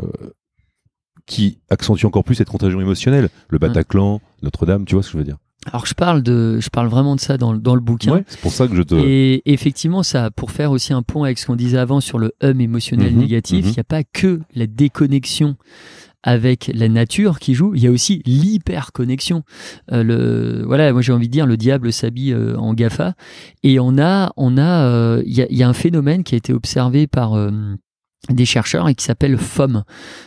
qui accentue encore plus cette contagion émotionnelle. Le Bataclan, Notre-Dame, tu vois ce que je veux dire Alors je parle de, je parle vraiment de ça dans, le- dans le bouquin. Ouais, c'est pour ça que je te. Et effectivement, ça, pour faire aussi un pont avec ce qu'on disait avant sur le hum émotionnel Mhm, négatif, il mhm. n'y a pas que la déconnexion avec la nature qui joue, il y a aussi l'hyperconnexion. Euh, le, voilà, moi j'ai envie de dire, le diable s'habille euh, en GAFA. Et on a, on a, euh, il y, a, il y a un phénomène qui a été observé par euh, des chercheurs et qui s'appelle FOM.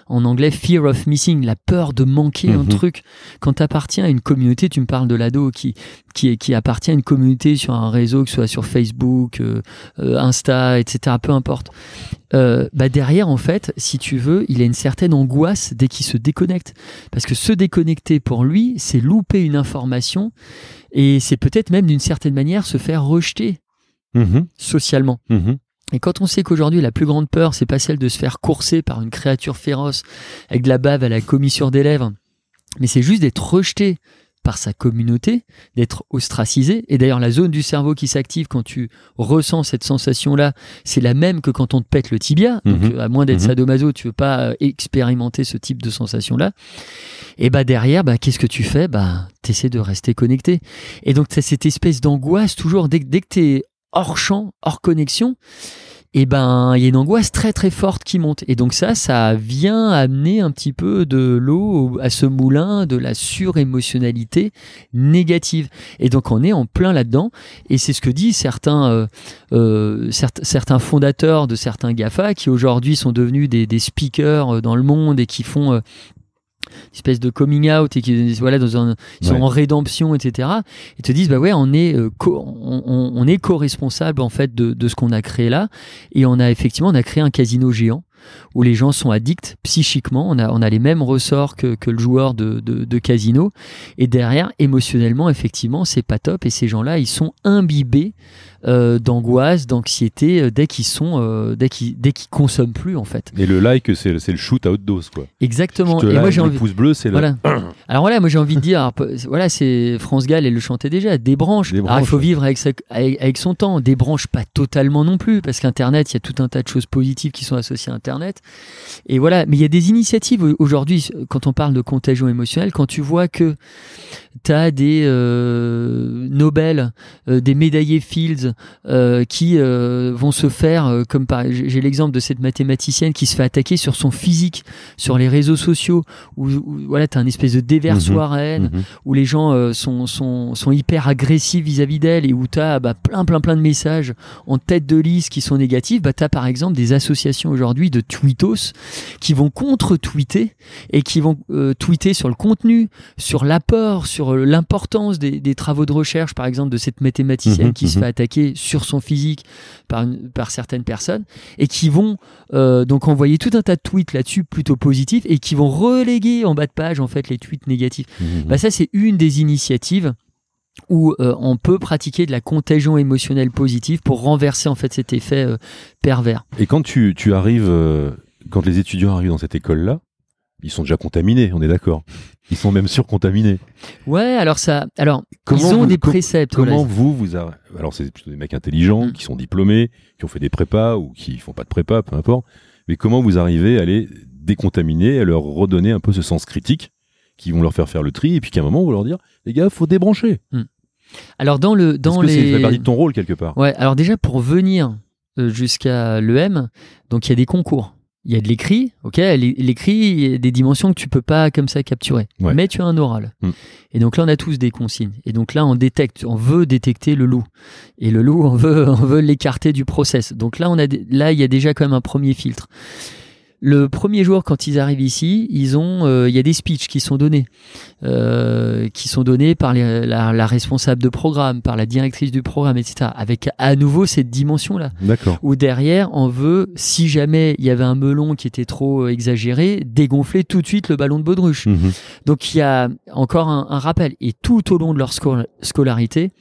En anglais, Fear of Missing, la peur de manquer un Mhm. truc. Quand tu appartiens à une communauté, tu me parles de l'ado qui, qui, qui appartient à une communauté sur un réseau, que ce soit sur Facebook, euh, euh, Insta, etc., peu importe. Euh, bah derrière, en fait, si tu veux, il a une certaine angoisse dès qu'il se déconnecte. Parce que se déconnecter pour lui, c'est louper une information et c'est peut-être même d'une certaine manière se faire rejeter Mhm, socialement. mhm. Et quand on sait qu'aujourd'hui la plus grande peur, c'est pas celle de se faire courser par une créature féroce avec de la bave à la commissure des lèvres, mais c'est juste d'être rejeté par sa communauté, d'être ostracisé. Et d'ailleurs, la zone du cerveau qui s'active quand tu ressens cette sensation-là, c'est la même que quand on te pète le tibia. Donc, Mhm. euh, à moins d'être Mhm. sadomaso, tu veux pas euh, expérimenter ce type de sensation-là. Et bah derrière, bah qu'est-ce que tu fais? Bah t'essaies de rester connecté. Et donc t'as cette espèce d'angoisse toujours dès, que- dès que t'es hors champ, hors connexion. Et ben il y a une angoisse très très forte qui monte. Et donc ça, ça vient amener un petit peu de l'eau à ce moulin de la surémotionnalité négative. Et donc on est en plein là-dedans. Et c'est ce que disent certains, euh, euh, fondateurs de certains GAFA qui aujourd'hui sont devenus des, speakers euh, dans le monde et qui font espèce de coming out et qui voilà dans un, ils sont Ouais. en rédemption etc et te disent bah ouais on est euh, co- on, on- on est co-responsable en fait de, de ce qu'on a créé là et on a effectivement on a créé un casino géant où les gens sont addicts psychiquement. On a, on a les mêmes ressorts que, que le joueur de, de, de casino. Et derrière, émotionnellement, effectivement, c'est pas top. Et ces gens-là, ils sont imbibés euh, d'angoisse, d'anxiété euh, dès qu'ils sont, euh, dès qu'ils dès qu'ils consomment plus en fait. Et le like, c'est le, le shoot à haute dose, quoi. Exactement. Et moi j'ai le envie. pouce bleu, c'est le. Alors voilà, moi j'ai envie de dire, alors, voilà, c'est France Gall, elle le chantait déjà, branches. Des Alors il faut vivre avec, sa- avec, avec son temps, des branches pas totalement non plus, parce qu'Internet, il y a tout un tas de choses positives qui sont associées à Internet. Et voilà, mais il y a des initiatives au- aujourd'hui, quand on parle de contagion émotionnelle, quand tu vois que tu as des euh, Nobel, euh, des médaillés Fields euh, qui euh, vont se faire, comme par, j'ai j'ai l'exemple de cette mathématicienne qui se fait attaquer sur son physique, sur les réseaux sociaux, où, où, voilà, tu as une espèce de déversoir à haine, Mhm. où les gens sont, sont, sont hyper agressifs vis-à-vis d'elle et où tu as bah, plein, plein, plein de messages en tête de liste qui sont négatifs, bah, tu as par exemple des associations aujourd'hui de tweetos qui vont contre-tweeter et qui vont euh, tweeter sur le contenu, sur l'apport, sur euh, l'importance des, des travaux de recherche, par exemple, de cette mathématicienne Mhm, qui se mhm. fait attaquer sur son physique par, une- par certaines personnes et qui vont euh, donc envoyer tout un tas de tweets là-dessus plutôt positifs et qui vont reléguer en bas de page en fait les tweets négatifs. Mhm. Bah, ça, c'est une des initiatives où euh, on peut pratiquer de la contagion émotionnelle positive pour renverser en fait cet effet euh, pervers. Et quand tu, tu arrives, euh, quand les étudiants arrivent dans cette école-là, ils sont déjà contaminés, on est d'accord. Ils sont même surcontaminés. Ouais, alors ça, alors Comment ils ont vous- des com- préceptes. Comment vous, vous Alors, c'est plutôt des mecs intelligents, Mm. qui sont diplômés, qui ont fait des prépas ou qui font pas de prépa, peu importe. Mais comment vous arrivez à les décontaminer, à leur redonner un peu ce sens critique, qui vont leur faire faire le tri, et puis qu'à un moment, vous leur dire, les gars, faut débrancher. Alors dans le dans que c'est ça fait les partie de ton rôle quelque part. Ouais, alors déjà pour venir euh, jusqu'à l'EM, donc il y a des concours. Il y a de l'écrit, ok. l'é- L'écrit, il y a des dimensions que tu peux pas comme ça capturer. Ouais. Mais tu as un oral. Hmm. Et donc là, on a tous des consignes. Et donc là, on détecte, on veut détecter le loup. Et le loup, on veut, on veut l'écarter du process. Donc là, on a, là, il y a déjà quand même un premier filtre. Le premier jour, quand ils arrivent ici, ils ont, euh, il y a des speeches qui sont donnés, euh, qui sont donnés par les- la, la responsable de programme, par la directrice du programme, etc. Avec à nouveau cette dimension-là D'accord. où derrière on veut, si jamais il y avait un melon qui était trop euh, exagéré, dégonfler tout de suite le ballon de baudruche. Mhm. Donc il y a encore un, un rappel. Et tout au long de leur sco- scolarité,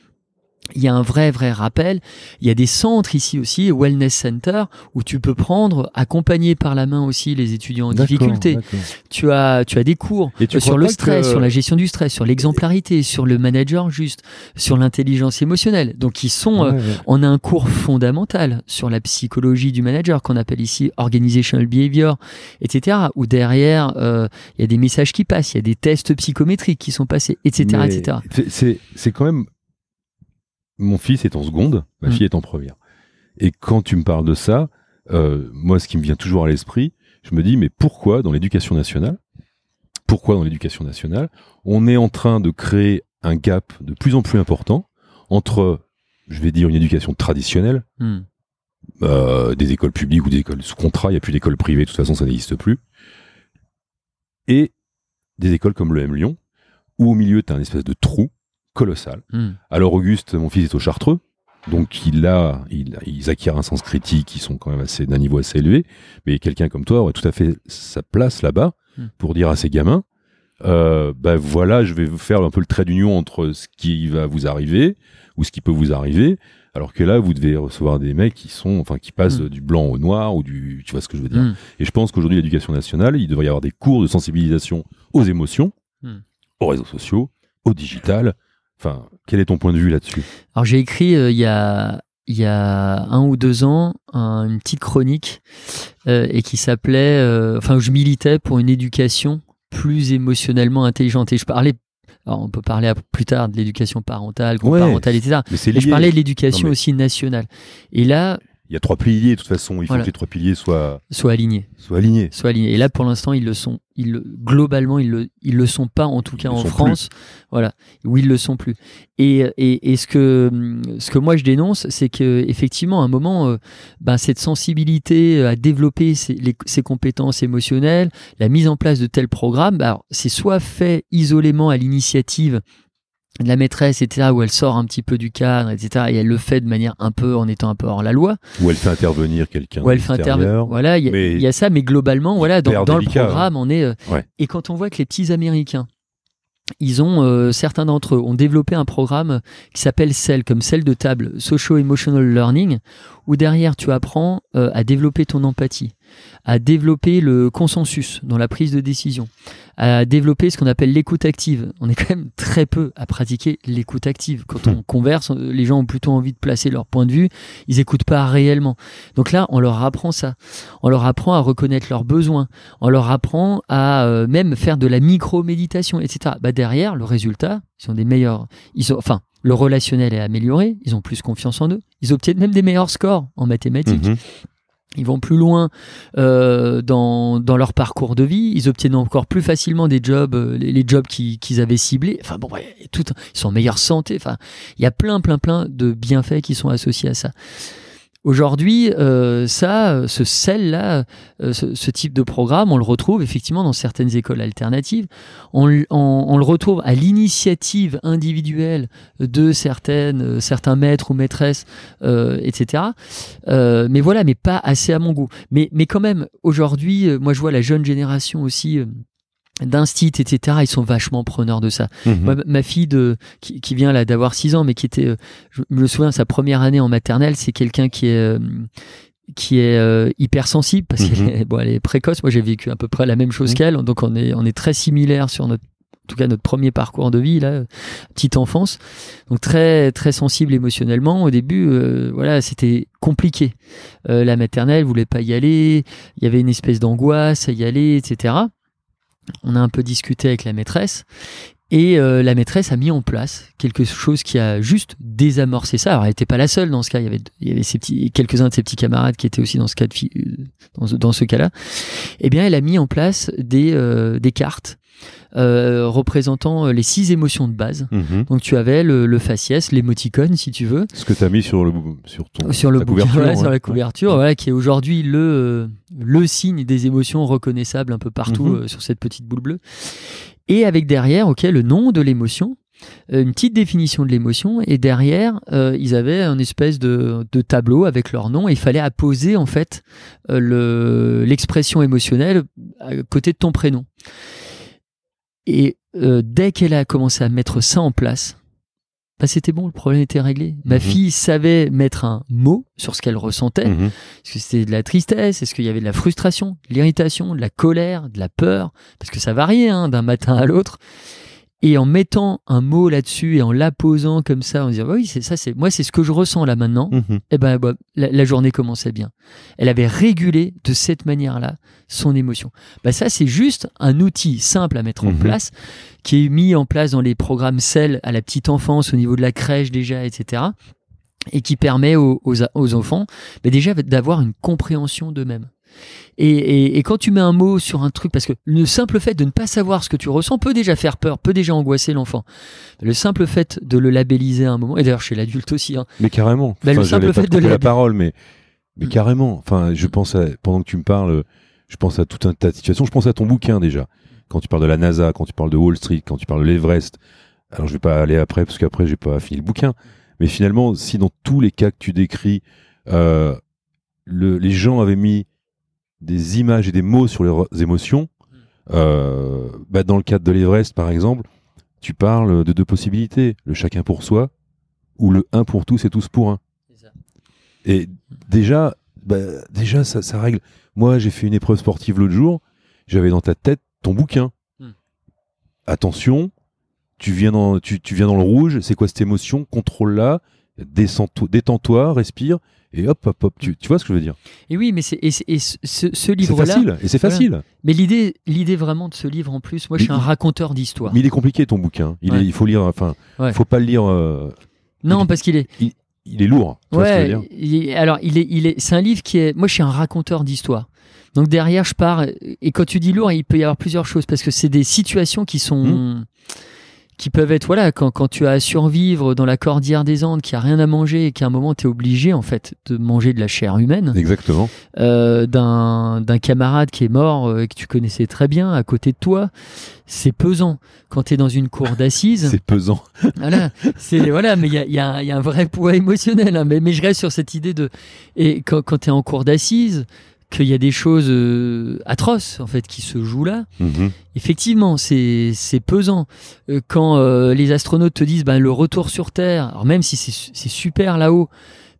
il y a un vrai, vrai rappel. Il y a des centres ici aussi, Wellness Center, où tu peux prendre, accompagner par la main aussi les étudiants en difficulté. Tu as, tu as des cours Et tu euh, sur le stress, que- sur la gestion du stress, sur l'exemplarité, sur le manager juste, sur l'intelligence émotionnelle. Donc ils sont, euh, Ouais, on a un cours fondamental sur la psychologie du manager qu'on appelle ici organizational behavior, etc. Où derrière, euh, il y a des messages qui passent, il y a des tests psychométriques qui sont passés, etc. Mais etc. C'est c'est quand même. Mon fils est en seconde, ma Mm. fille est en première. Et quand tu me parles de ça, euh, moi, ce qui me vient toujours à l'esprit, je me dis, mais pourquoi dans l'éducation nationale, pourquoi dans l'éducation nationale, on est en train de créer un gap de plus en plus important entre, je vais dire, une éducation traditionnelle, Hmm. euh, des écoles publiques ou des écoles sous contrat, il n'y a plus d'écoles privées, de toute façon ça n'existe plus, et des écoles comme le M Lyon, où au milieu tu as un espèce de trou colossal. Hmm. Alors Auguste, mon fils est au Chartreux, donc il a, il, ils acquièrent un sens critique qui sont quand même assez d'un niveau assez élevé, mais quelqu'un comme toi aurait tout à fait sa place là-bas Mm. pour dire à ses gamins, euh, ben voilà, je vais faire un peu le trait d'union entre ce qui va vous arriver ou ce qui peut vous arriver, alors que là vous devez recevoir des mecs qui sont, enfin qui passent Mm. du blanc au noir ou du, tu vois ce que je veux dire. Hmm. Et je pense qu'aujourd'hui, l'éducation nationale, il devrait y avoir des cours de sensibilisation aux émotions, Hmm. aux réseaux sociaux, au digital. Enfin, quel est ton point de vue là-dessus? Alors j'ai écrit euh, il y a il y a un ou deux ans un- une petite chronique euh, et qui s'appelait euh, enfin je militais pour une éducation plus émotionnellement intelligente et je parlais alors on peut parler plus tard de l'éducation parentale, Ouais. parentale, etc. Mais je parlais de l'éducation mais- aussi nationale. Et là, Il y a trois piliers, de toute façon. Il faut Voilà. que les trois piliers soient, soit aligné, soient alignés. soit aligné. Et là, pour l'instant, ils le sont. Ils le- globalement, ils le, ils le sont pas, en tout cas Ils en France. Voilà, où ils le sont plus. Et, et, et ce que ce que moi je dénonce, c'est que effectivement, à un moment, euh, ben, cette sensibilité à développer ses, les- ses compétences émotionnelles, la mise en place de tels programmes, ben, alors, c'est soit fait isolément à l'initiative de la maîtresse, etc., où elle sort un petit peu du cadre, etc., et elle le fait de manière un peu, en étant un peu hors la loi. Où elle fait intervenir quelqu'un. Où elle fait intervenir. Voilà, il y, a ça, mais globalement, voilà, dans, dans le programme, on est. Euh, ouais. Et quand on voit que les petits Américains, ils ont euh, certains d'entre eux ont développé un programme qui s'appelle CEL comme celle de table Social Emotional Learning où derrière tu apprends euh, à développer ton empathie, à développer le consensus dans la prise de décision, à développer ce qu'on appelle l'écoute active. On est quand même très peu à pratiquer l'écoute active. Quand on converse, les gens ont plutôt envie de placer leur point de vue, ils n'écoutent pas réellement. Donc là, on leur apprend ça. On leur apprend à reconnaître leurs besoins. On leur apprend à euh, même faire de la micro-méditation, etc. Bah derrière, le résultat, ils sont des meilleurs. Ils sont, enfin, le relationnel est amélioré, ils ont plus confiance en eux, ils obtiennent même des meilleurs scores en mathématiques. Mhm. Ils vont plus loin euh, dans, dans, leur parcours de vie. Ils obtiennent encore plus facilement des jobs, euh, les, jobs qu'ils avaient ciblés. Enfin bon, tout, ils sont en meilleure santé. Enfin, il y a plein, plein, plein de bienfaits qui sont associés à ça. Aujourd'hui, euh, ça, ce sel-là, euh, ce, type de programme, on le retrouve effectivement dans certaines écoles alternatives. On, le retrouve à l'initiative individuelle de certaines, euh, certains maîtres ou maîtresses, etc. mais voilà, mais pas assez à mon goût. Mais, mais quand même, aujourd'hui, moi je vois la jeune génération aussi d'instit, etc. Ils sont vachement preneurs de ça. Mhm. ma fille de qui, vient là d'avoir 6 ans, mais qui était, euh, je me souviens, sa première année en maternelle, c'est quelqu'un qui est euh, qui est euh, hypersensible parce qu'elle est, mhm. bon, elle est précoce. Moi, j'ai vécu à peu près la même chose mhm. qu'elle, donc on est on est très similaires sur notre en tout cas notre premier parcours de vie là petite enfance donc très très sensible émotionnellement au début voilà c'était compliqué la maternelle voulait pas y aller il y avait une espèce d'angoisse à y aller etc on a un peu discuté avec la maîtresse et euh, la maîtresse a mis en place quelque chose qui a juste désamorcé ça. Alors, elle n'était pas la seule dans ce cas. Il y avait, il y avait ses petits, quelques-uns de ses petits camarades qui étaient aussi dans ce cas de, euh, dans ce, cas-là. Eh bien, elle a mis en place des, euh, des cartes représentant les six émotions de base. Mhm. Donc tu avais le, faciès, l'émoticône si tu veux. Ce que tu as mis sur le sur ton sur le couverture, sur la couverture, voilà, qui est aujourd'hui le le signe des émotions reconnaissables un peu partout Mhm. sur cette petite boule bleue. Et avec derrière, ok, le nom de l'émotion, euh, une petite définition de l'émotion, et derrière, euh, ils avaient un espèce de, tableau avec leur nom, et il fallait apposer en fait euh, le- l'expression émotionnelle à côté de ton prénom. Et dès qu'elle a commencé à mettre ça en place, bah, c'était bon, le problème était réglé. Ma Mhm. fille savait mettre un mot sur ce qu'elle ressentait. Mhm. Est-ce que c'était de la tristesse Est-ce qu'il y avait de la frustration, de l'irritation, de la colère, de la peur? Parce que ça variait hein, d'un matin à l'autre. Et en mettant un mot là-dessus et en l'apposant comme ça, on se dit oui, c'est ça, c'est moi, c'est ce que je ressens là maintenant. Mhm. Et ben, bah, la, la journée commençait bien. Elle avait régulé de cette manière-là son émotion. Bah, ça, c'est juste un outil simple à mettre en Mhm. place, qui est mis en place dans les programmes CEL à la petite enfance, au niveau de la crèche déjà, etc. Et qui permet aux, aux, aux enfants bah, déjà d'avoir une compréhension d'eux-mêmes. Et, et, et quand tu mets un mot sur un truc, parce que le simple fait de ne pas savoir ce que tu ressens peut déjà faire peur, peut déjà angoisser l'enfant. Le simple fait de le labelliser à un moment, et d'ailleurs chez l'adulte aussi, hein, Mais carrément. Bah, le simple fait de la- parole, mais mais Mm. carrément. Enfin, je pense à, pendant que tu me parles, je pense à tout un tas de situations. Je pense à ton bouquin déjà. Quand tu parles de la NASA, quand tu parles de Wall Street, quand tu parles de l'Everest. Alors je vais pas aller après parce qu'après j'ai pas fini le bouquin. Mais finalement, si dans tous les cas que tu décris, euh, le, les gens avaient mis des images et des mots sur leurs émotions, euh, bah, dans le cadre de l'Everest par exemple, tu parles de deux possibilités le chacun pour soi ou le un pour tous et tous pour un. Et déjà, bah, déjà ça, ça règle. Moi, j'ai fait une épreuve sportive l'autre jour. J'avais dans ta tête ton bouquin. Hmm. Attention, tu viens dans, tu, tu viens dans le rouge. C'est quoi cette émotion? Contrôle-la. Détends-toi, respire. Et hop, hop, hop. Tu, tu vois ce que je veux dire? Et oui, mais c'est et, c'est- et ce, ce- ce C'est livre-là. facile. Et c'est Voilà. facile. Mais l'idée, l'idée vraiment de ce livre en plus, moi, je suis un raconteur d'histoire. Mais il est compliqué ton bouquin. Il, Ouais. est, il faut lire. Enfin, Ouais. faut pas le lire. euh, Non, il- parce qu'il est. il est lourd. Tu vois ce que je veux Ouais. dire? il- alors, il est, il est. C'est un livre qui est. Moi, je suis un raconteur d'histoire. Donc derrière, je pars. Et quand tu dis lourd, il peut y avoir plusieurs choses parce que c'est des situations qui sont. Hmm. Qui peuvent être, voilà, quand, quand tu as à survivre dans la cordillère des Andes, qui a rien à manger et qu'à un moment tu es obligé en fait de manger de la chair humaine, Exactement. euh, d'un d'un camarade qui est mort euh, et que tu connaissais très bien à côté de toi, c'est pesant. Quand tu es dans une cour d'assises, C'est pesant. voilà, c'est voilà, mais il y a, il y a un- il y a un vrai poids émotionnel. hein. mais, mais je reste sur cette idée de et quand, quand tu es en cours d'assises, qu'il y a des choses euh, atroces en fait qui se jouent là. Mhm. Effectivement, c'est c'est pesant Euh, quand euh, les astronautes te disent ben, le retour sur Terre. Alors même si c'est c'est super là-haut.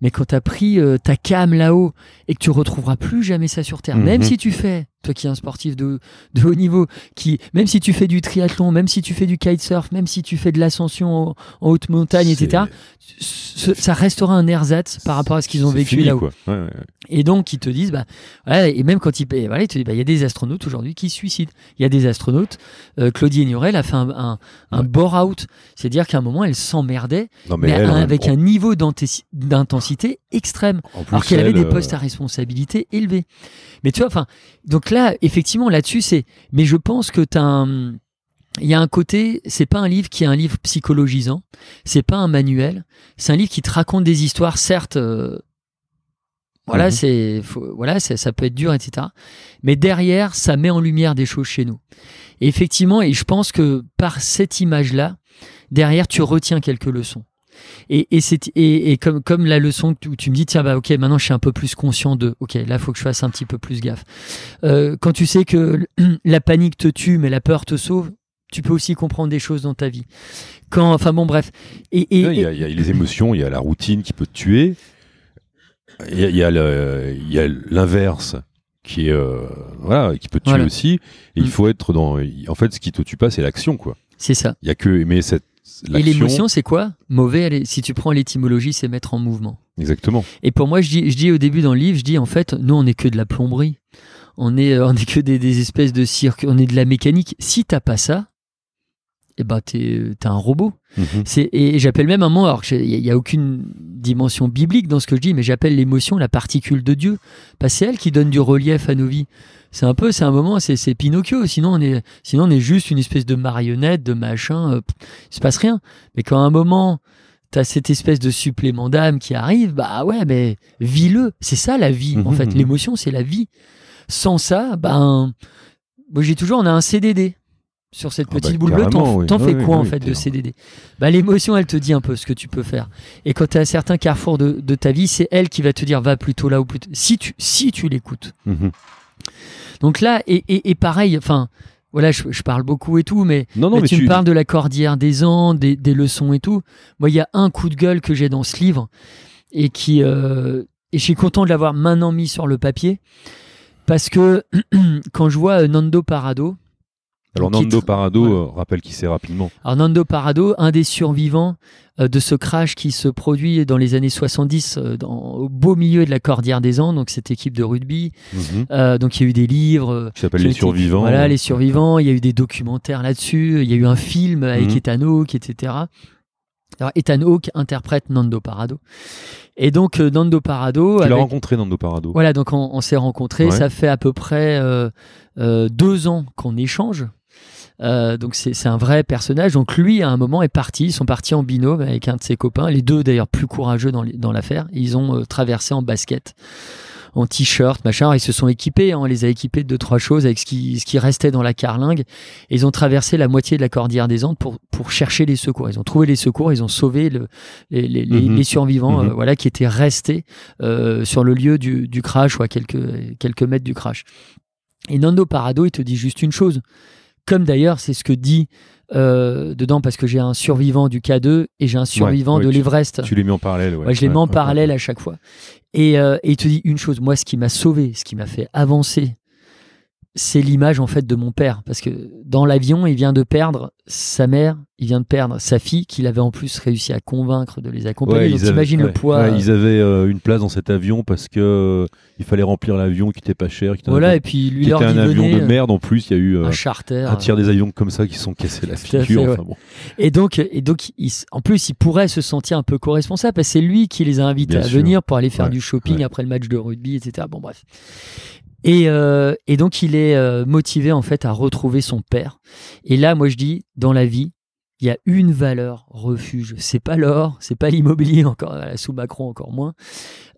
Mais quand tu as pris euh, ta cam là-haut et que tu retrouveras plus jamais ça sur Terre, même Mhm. si tu fais, toi qui es un sportif de, de haut niveau, qui, même si tu fais du triathlon, même si tu fais du kitesurf, même si tu fais de l'ascension en, en haute montagne, etc., ce- ça restera un ersatz par rapport à ce qu'ils ont vécu là-haut. quoi. Ouais, ouais. Et donc, ils te disent, bah, voilà, et même quand ils, voilà, ils te disent, bah, il y a des astronautes aujourd'hui qui se suicident. Il y a des astronautes. Euh, Claudie Ignorel a fait un, un, un Ouais. bore-out. C'est-à-dire qu'à un moment, elle s'emmerdait, mais, elle, avec un niveau d'intensité- extrême. plus, Alors qu'elle avait des euh, postes à responsabilité élevés. Mais tu vois, enfin, donc là, effectivement, là-dessus, c'est. Mais je pense que t'as un. Il y a un côté, c'est pas un livre qui est un livre psychologisant, c'est pas un manuel, c'est un livre qui te raconte des histoires, certes. euh, voilà, Mhm. c'est, voilà, c'est- ça peut être dur, etc. Mais derrière, ça met en lumière des choses chez nous. Et effectivement, et je pense que par cette image-là, derrière, tu retiens quelques leçons. Et, et, et, et comme, comme la leçon où tu me dis, tiens, bah, ok, maintenant je suis un peu plus conscient de, ok, là, il faut que je fasse un petit peu plus gaffe. Euh, quand tu sais que la panique te tue, mais la peur te sauve, tu peux aussi comprendre des choses dans ta vie. Quand, enfin bon, bref. Et, Il y, a- il y a les émotions, il y a la routine qui peut te tuer. Il y a- il y il l'inverse qui est euh, voilà qui peut te tuer Voilà. aussi. Et Mm. il faut être dans. En fait, ce qui te tue pas, c'est l'action, quoi. c'est ça. Il y a que mais cette Et l'émotion, c'est quoi Mauvais, elle est- si tu prends l'étymologie, c'est mettre en mouvement. Exactement. Et pour moi, je dis, je dis au début dans le livre, je dis en fait, nous, on n'est que de la plomberie. On est, euh, on est que des, des espèces de circuits, on est de la mécanique. Si t'as pas ça, eh ben, t'es, un robot. Mhm. C'est, et j'appelle même un mot, alors qu'il n'y a, aucune dimension biblique dans ce que je dis, mais j'appelle l'émotion la particule de Dieu. Parce c'est elle qui donne du relief à nos vies. C'est un peu, c'est un moment, c'est, c'est Pinocchio. Sinon on, est, sinon, on est juste une espèce de marionnette, de machin. euh, il se passe rien. Mais quand à un moment, t'as cette espèce de supplément d'âme qui arrive, bah ouais, mais vis-le. C'est ça la vie, en fait. L'émotion, c'est la vie. Sans ça, ben, moi j'ai toujours, on a un CDD sur cette Ah bah, petite boule bleue. T'en, oui. fais Oui, quoi en fait de CDD bah, L'émotion, elle te dit un peu ce que tu peux faire. Et quand tu as certains carrefours de, de ta vie, c'est elle qui va te dire va plutôt là ou plutôt. Si tu, si tu l'écoutes. Mhm. Donc là, et, et, et pareil, enfin, voilà, je, je parle beaucoup et tout, mais, Non, non, mais mais, tu, tu me parles de la cordillère des Andes, des, des leçons et tout. Moi, il y a un coup de gueule que j'ai dans ce livre et qui, euh, et je suis content de l'avoir maintenant mis sur le papier parce que quand je vois euh, Nando Parado, Alors Nando Parado voilà. euh, rappelle qui c'est rapidement. Alors Nando Parado, un des survivants euh, de ce crash qui se produit dans les années 70 euh, dans, au beau milieu de la Cordillère des Andes, donc cette équipe de rugby. Mhm. Euh, donc il y a eu des livres. Qui s'appelle qui ont Les été- Survivants. Voilà, les survivants. Il y a eu des documentaires là-dessus. Il y a eu un film avec Mhm. Ethan Hawke, etc. Alors Ethan Hawke interprète Nando Parado. Et donc Nando Parado. Tu l'as avec- rencontré Nando Parado. voilà, donc on, on s'est rencontrés. Ouais. Ça fait à peu près euh, euh, deux ans qu'on échange. Euh, donc c'est un vrai personnage. Donc lui, à un moment, est parti. Ils sont partis en binôme avec un de ses copains, les deux d'ailleurs plus courageux dans, l'affaire. Ils ont euh, traversé en basket, en t-shirt, machin. Alors, ils se sont équipés. hein. on les a équipés de deux trois choses avec ce qui, ce qui restait dans la carlingue. Et ils ont traversé la moitié de la cordillère des Andes pour pour chercher les secours. Ils ont trouvé les secours. Ils ont sauvé le- les, les- les- Mhm. les survivants, Mhm. euh, voilà, qui étaient restés euh, sur le lieu du, du crash ou à quelques, quelques mètres du crash. Et Nando Parado, il te dit juste une chose. Comme d'ailleurs, c'est ce que dit euh, dedans, parce que j'ai un survivant du K2 et j'ai un survivant ouais, de l'Everest. Tu les mets en parallèle. Ouais, Ouais, je les mets en parallèle à chaque fois. Et, euh, et il te dit une chose, moi, ce qui m'a sauvé, ce qui m'a fait avancer, c'est l'image en fait de mon père. Parce que dans l'avion, il vient de perdre sa mère, il vient de perdre sa fille, qu'il avait en plus réussi à convaincre de les accompagner. Ouais, Donc le poids. ouais, euh, ils avaient euh, une place dans cet avion parce que euh, il fallait remplir l'avion qui était pas cher, qui était, voilà, un, et puis lui qui leur était un avion de merde. En plus, il y a eu euh, un charter. un tiers des avions comme ça qui sont cassés la fait, figure. ouais. enfin, bon. Et donc, et donc il en plus, il pourrait se sentir un peu co-responsable parce que c'est lui qui les a invités Bien à sûr. venir pour aller faire du shopping après le match de rugby, etc. Bon, bref. Et, euh, et donc, il est euh, motivé en fait à retrouver son père. Et là, moi, je dis, dans la vie, il y a une valeur refuge. C'est pas l'or, c'est pas l'immobilier encore sous Macron encore moins.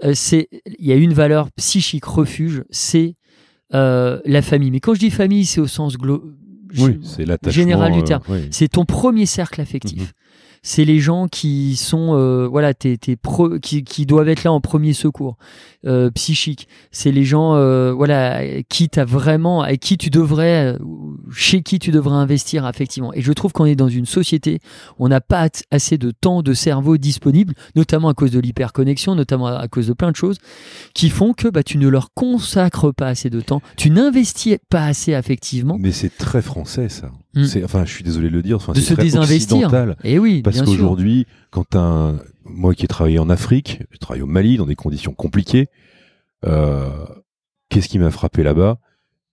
Euh, c'est il y a une valeur psychique refuge, c'est euh, la famille. Mais quand je dis famille, c'est au sens glo oui, général du terme. oui. C'est ton premier cercle affectif. Mhm. C'est les gens qui sont euh, voilà qui, doivent être là en premier secours euh, psychique. C'est les gens euh, voilà qui t'as vraiment avec qui tu devrais euh, chez qui tu devrais investir effectivement. Et je trouve qu'on est dans une société où on n'a pas assez de temps de cerveau disponible, notamment à cause de l'hyperconnexion, notamment à cause de plein de choses qui font que bah tu ne leur consacres pas assez de temps, tu n'investis pas assez affectivement. Mais c'est très français ça. Mm. C'est enfin, je suis désolé de le dire. Enfin, De c'est se très désinvestir. Et oui, Parce qu'aujourd'hui, quand un, moi qui ai travaillé en Afrique, je travaille au Mali dans des conditions compliquées. euh, Qu'est-ce qui m'a frappé là-bas?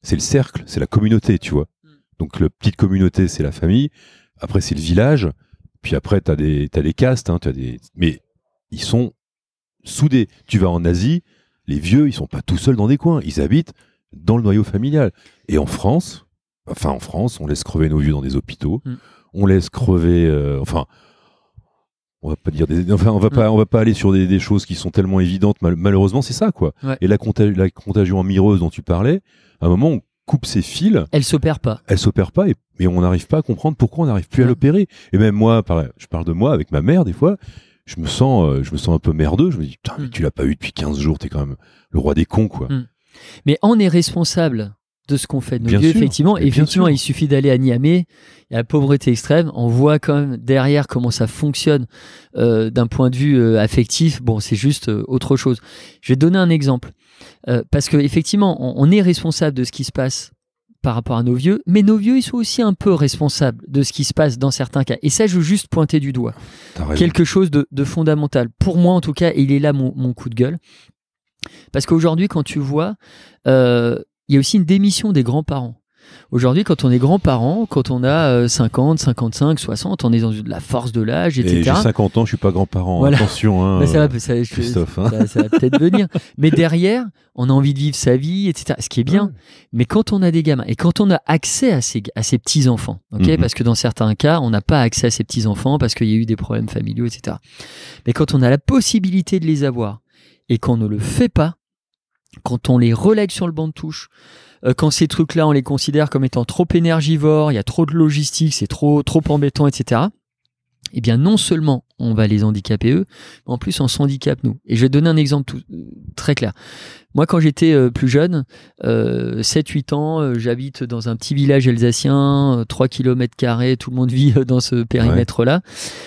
C'est le cercle, c'est la communauté, tu vois. Mm. Donc la petite communauté, c'est la famille. Après, c'est le village. Puis après, t'as des, t'as des castes, hein, t'as des, mais ils sont soudés. Tu vas en Asie, les vieux, ils sont pas tout seuls dans des coins. Ils habitent dans le noyau familial. Et en France, enfin en France, on laisse crever nos vieux dans des hôpitaux. Mm. On laisse crever, euh, enfin, on va pas dire des, enfin, on va pas, on va pas aller sur des, des choses qui sont tellement évidentes. Mal- malheureusement, c'est ça, quoi. Ouais. Et la, conta- la contagion amireuse dont tu parlais, à un moment, on coupe ses fils, Elle s'opère pas. elle s'opère pas et, et on n'arrive pas à comprendre pourquoi on n'arrive plus à Ouais. l'opérer. Et même moi, je parle de moi avec ma mère des fois, je me sens, euh, je me sens un peu merdeux. Je me dis, putain, mais Mm. tu l'as pas eu depuis 15 jours, t'es quand même le roi des cons, quoi. Mm. Mais on est responsable de ce qu'on fait de nos Bien vieux, sûr, effectivement. effectivement, il suffit d'aller à Niamey, il y a la pauvreté extrême, on voit quand même derrière comment ça fonctionne euh, d'un point de vue euh, affectif. Bon, c'est juste euh, autre chose. Je vais te donner un exemple. Parce que effectivement, on, on est responsable de ce qui se passe par rapport à nos vieux, mais nos vieux, ils sont aussi un peu responsables de ce qui se passe dans certains cas. Et ça, je veux juste pointer du doigt quelque chose de, de fondamental. Pour moi, en tout cas, et il est là mon, mon coup de gueule. Parce qu'aujourd'hui, quand tu vois, euh, il y a aussi une démission des grands-parents. Aujourd'hui, quand on est grands-parents, quand on a euh, 50, 55, 60, on est dans de la force de l'âge, Et etc. j'ai 50 ans, je suis pas grand-parent. Voilà. Attention, hein, Bah, ça va, ça, Christophe. hein. ça- va peut-être venir. Mais derrière, on a envie de vivre sa vie, etc. Ce qui est bien. Ouais. Mais quand on a des gamins et quand on a accès à ces, à ces petits-enfants, ok Mhm. parce que dans certains cas, on n'a pas accès à ces petits-enfants parce qu'il y a eu des problèmes familiaux, etc. Mais quand on a la possibilité de les avoir et qu'on ne le fait pas, quand on les relègue sur le banc de touche, euh, quand ces trucs-là, on les considère comme étant trop énergivores, il y a trop de logistique, c'est trop, trop embêtant, etc. Eh bien, non seulement on va les handicaper eux, mais en plus on s'handicape nous. Et je vais donner un exemple tout- très clair. Moi, quand j'étais euh, plus jeune, euh, 7-8 ans, euh, j'habite dans un petit village alsacien, euh, 3 km, tout le monde vit dans ce périmètre-là.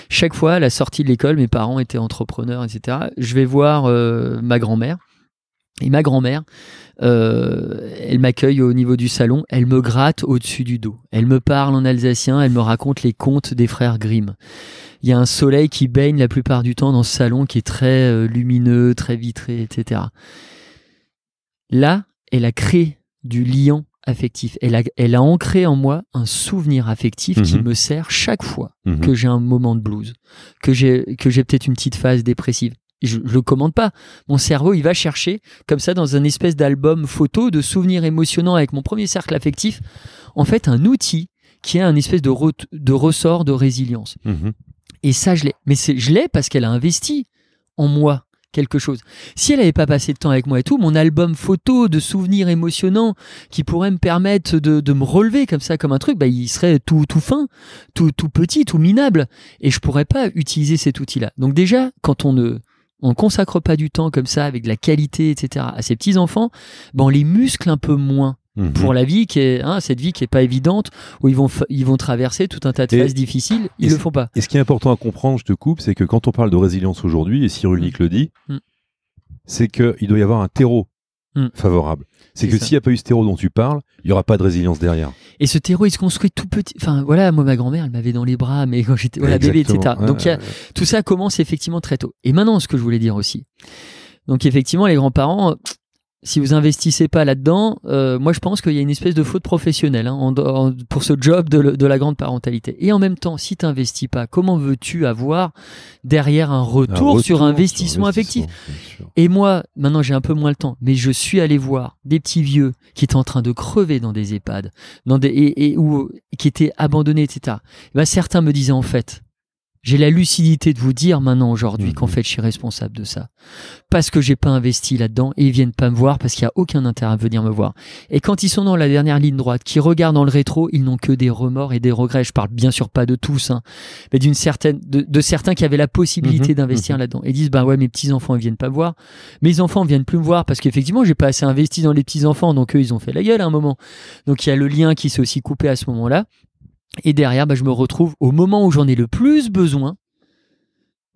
Chaque fois, à la sortie de l'école, mes parents étaient entrepreneurs, etc. Je vais voir euh, ma grand-mère. Et ma grand-mère, euh, elle m'accueille au niveau du salon, elle me gratte au-dessus du dos. Elle me parle en alsacien, elle me raconte les contes des frères Grimm. Il y a un soleil qui baigne la plupart du temps dans ce salon qui est très euh, lumineux, très vitré, etc. Là, elle a créé du lien affectif. Elle a, elle a ancré en moi un souvenir affectif qui Mhm. me sert chaque fois Mhm. que j'ai un moment de blues, que j'ai que j'ai peut-être une petite phase dépressive. Je, je le commande pas. Mon cerveau, il va chercher comme ça dans un espèce d'album photo de souvenirs émotionnants avec mon premier cercle affectif. En fait, un outil qui a un espèce de, re- de ressort de résilience. Mhm. Et ça, je l'ai. Mais je l'ai parce qu'elle a investi en moi quelque chose. Si elle n'avait pas passé de temps avec moi et tout, mon album photo de souvenirs émotionnants qui pourrait me permettre de, de me relever comme ça, comme un truc, bah, il serait tout, tout fin, tout, tout petit, tout minable. Et je pourrais pas utiliser cet outil-là. Donc déjà, quand on ne on consacre pas du temps comme ça, avec de la qualité, etc., à ces petits-enfants, ben on les muscle un peu moins Mhm. pour la vie qui est, hein, cette vie qui est pas évidente, où ils vont, ils vont traverser tout un tas de Et- phases difficiles, ils le font pas. Et ce qui est important à comprendre, je te coupe, c'est que quand on parle de résilience aujourd'hui, et Cyrulnik le dit, Mm. c'est qu'il doit y avoir un terreau Mm. favorable. C'est que s'il n'y a pas eu ce terreau dont tu parles, il n'y aura pas de résilience derrière. Et ce terreau, il se construit tout petit. Enfin, voilà, moi, ma grand-mère, elle m'avait dans les bras, mais quand j'étais voilà, bébé, etc. Exactement. Donc, a- Ouais, tout ça commence effectivement très tôt. Et maintenant, ce que je voulais dire aussi. Donc, effectivement, les grands-parents, si vous investissez pas là-dedans, euh, moi je pense qu'il y a une espèce de faute professionnelle hein, en- en- pour ce job de, le- de la grande parentalité. Et en même temps, si tu n'investis pas, comment veux-tu avoir derrière un retour, sur investissement affectif? Et moi, maintenant j'ai un peu moins le temps, mais je suis allé voir des petits vieux qui étaient en train de crever dans des EHPAD, dans des, et, et- ou qui étaient abandonnés, etc. Et ben, certains me disaient en fait, j'ai la lucidité de vous dire maintenant aujourd'hui Mhm. qu'en fait je suis responsable de ça. Parce que j'ai pas investi là-dedans et ils viennent pas me voir parce qu'il y a aucun intérêt à venir me voir. Et quand ils sont dans la dernière ligne droite, qui regardent dans le rétro, ils n'ont que des remords et des regrets. Je parle bien sûr pas de tous, hein, mais d'une certaine, de, de certains qui avaient la possibilité Mhm, d'investir mhm. là-dedans et disent bah ouais mes petits enfants ils viennent pas me voir, mes enfants viennent plus me voir parce qu'effectivement j'ai pas assez investi dans les petits enfants donc eux ils ont fait la gueule à un moment. Donc il y a le lien qui s'est aussi coupé à ce moment-là. Et derrière, bah, je me retrouve au moment où j'en ai le plus besoin,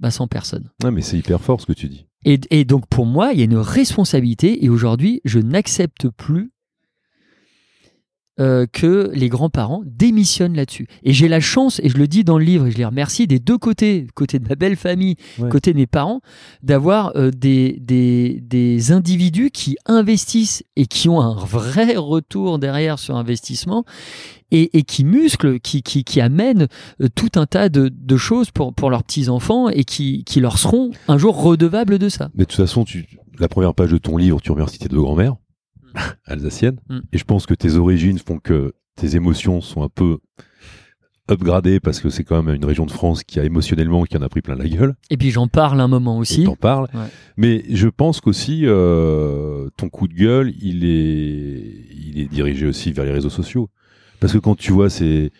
bah, sans personne. Ouais, mais c'est hyper fort ce que tu dis. Et, et donc pour moi, il y a une responsabilité et aujourd'hui, je n'accepte plus euh, que les grands-parents démissionnent là-dessus. Et j'ai la chance, et je le dis dans le livre, et je les remercie des deux côtés, côté de ma belle famille, Ouais. côté de mes parents, d'avoir euh, des, des, des individus qui investissent et qui ont un vrai retour derrière sur investissement et, et qui musclent, qui, qui, qui amènent euh, tout un tas de, de choses pour, pour leurs petits-enfants et qui, qui leur seront un jour redevables de ça. Mais de toute façon, tu, la première page de ton livre, tu remercies tes deux grands-mères alsaciennes. Mm. Et je pense que tes origines font que tes émotions sont un peu upgradées parce que c'est quand même une région de France qui a émotionnellement qui en a pris plein la gueule. Et puis j'en parle un moment aussi. t'en parles. Ouais. Mais je pense qu'aussi euh, ton coup de gueule, il est, il est dirigé aussi vers les réseaux sociaux. Parce que quand tu vois ces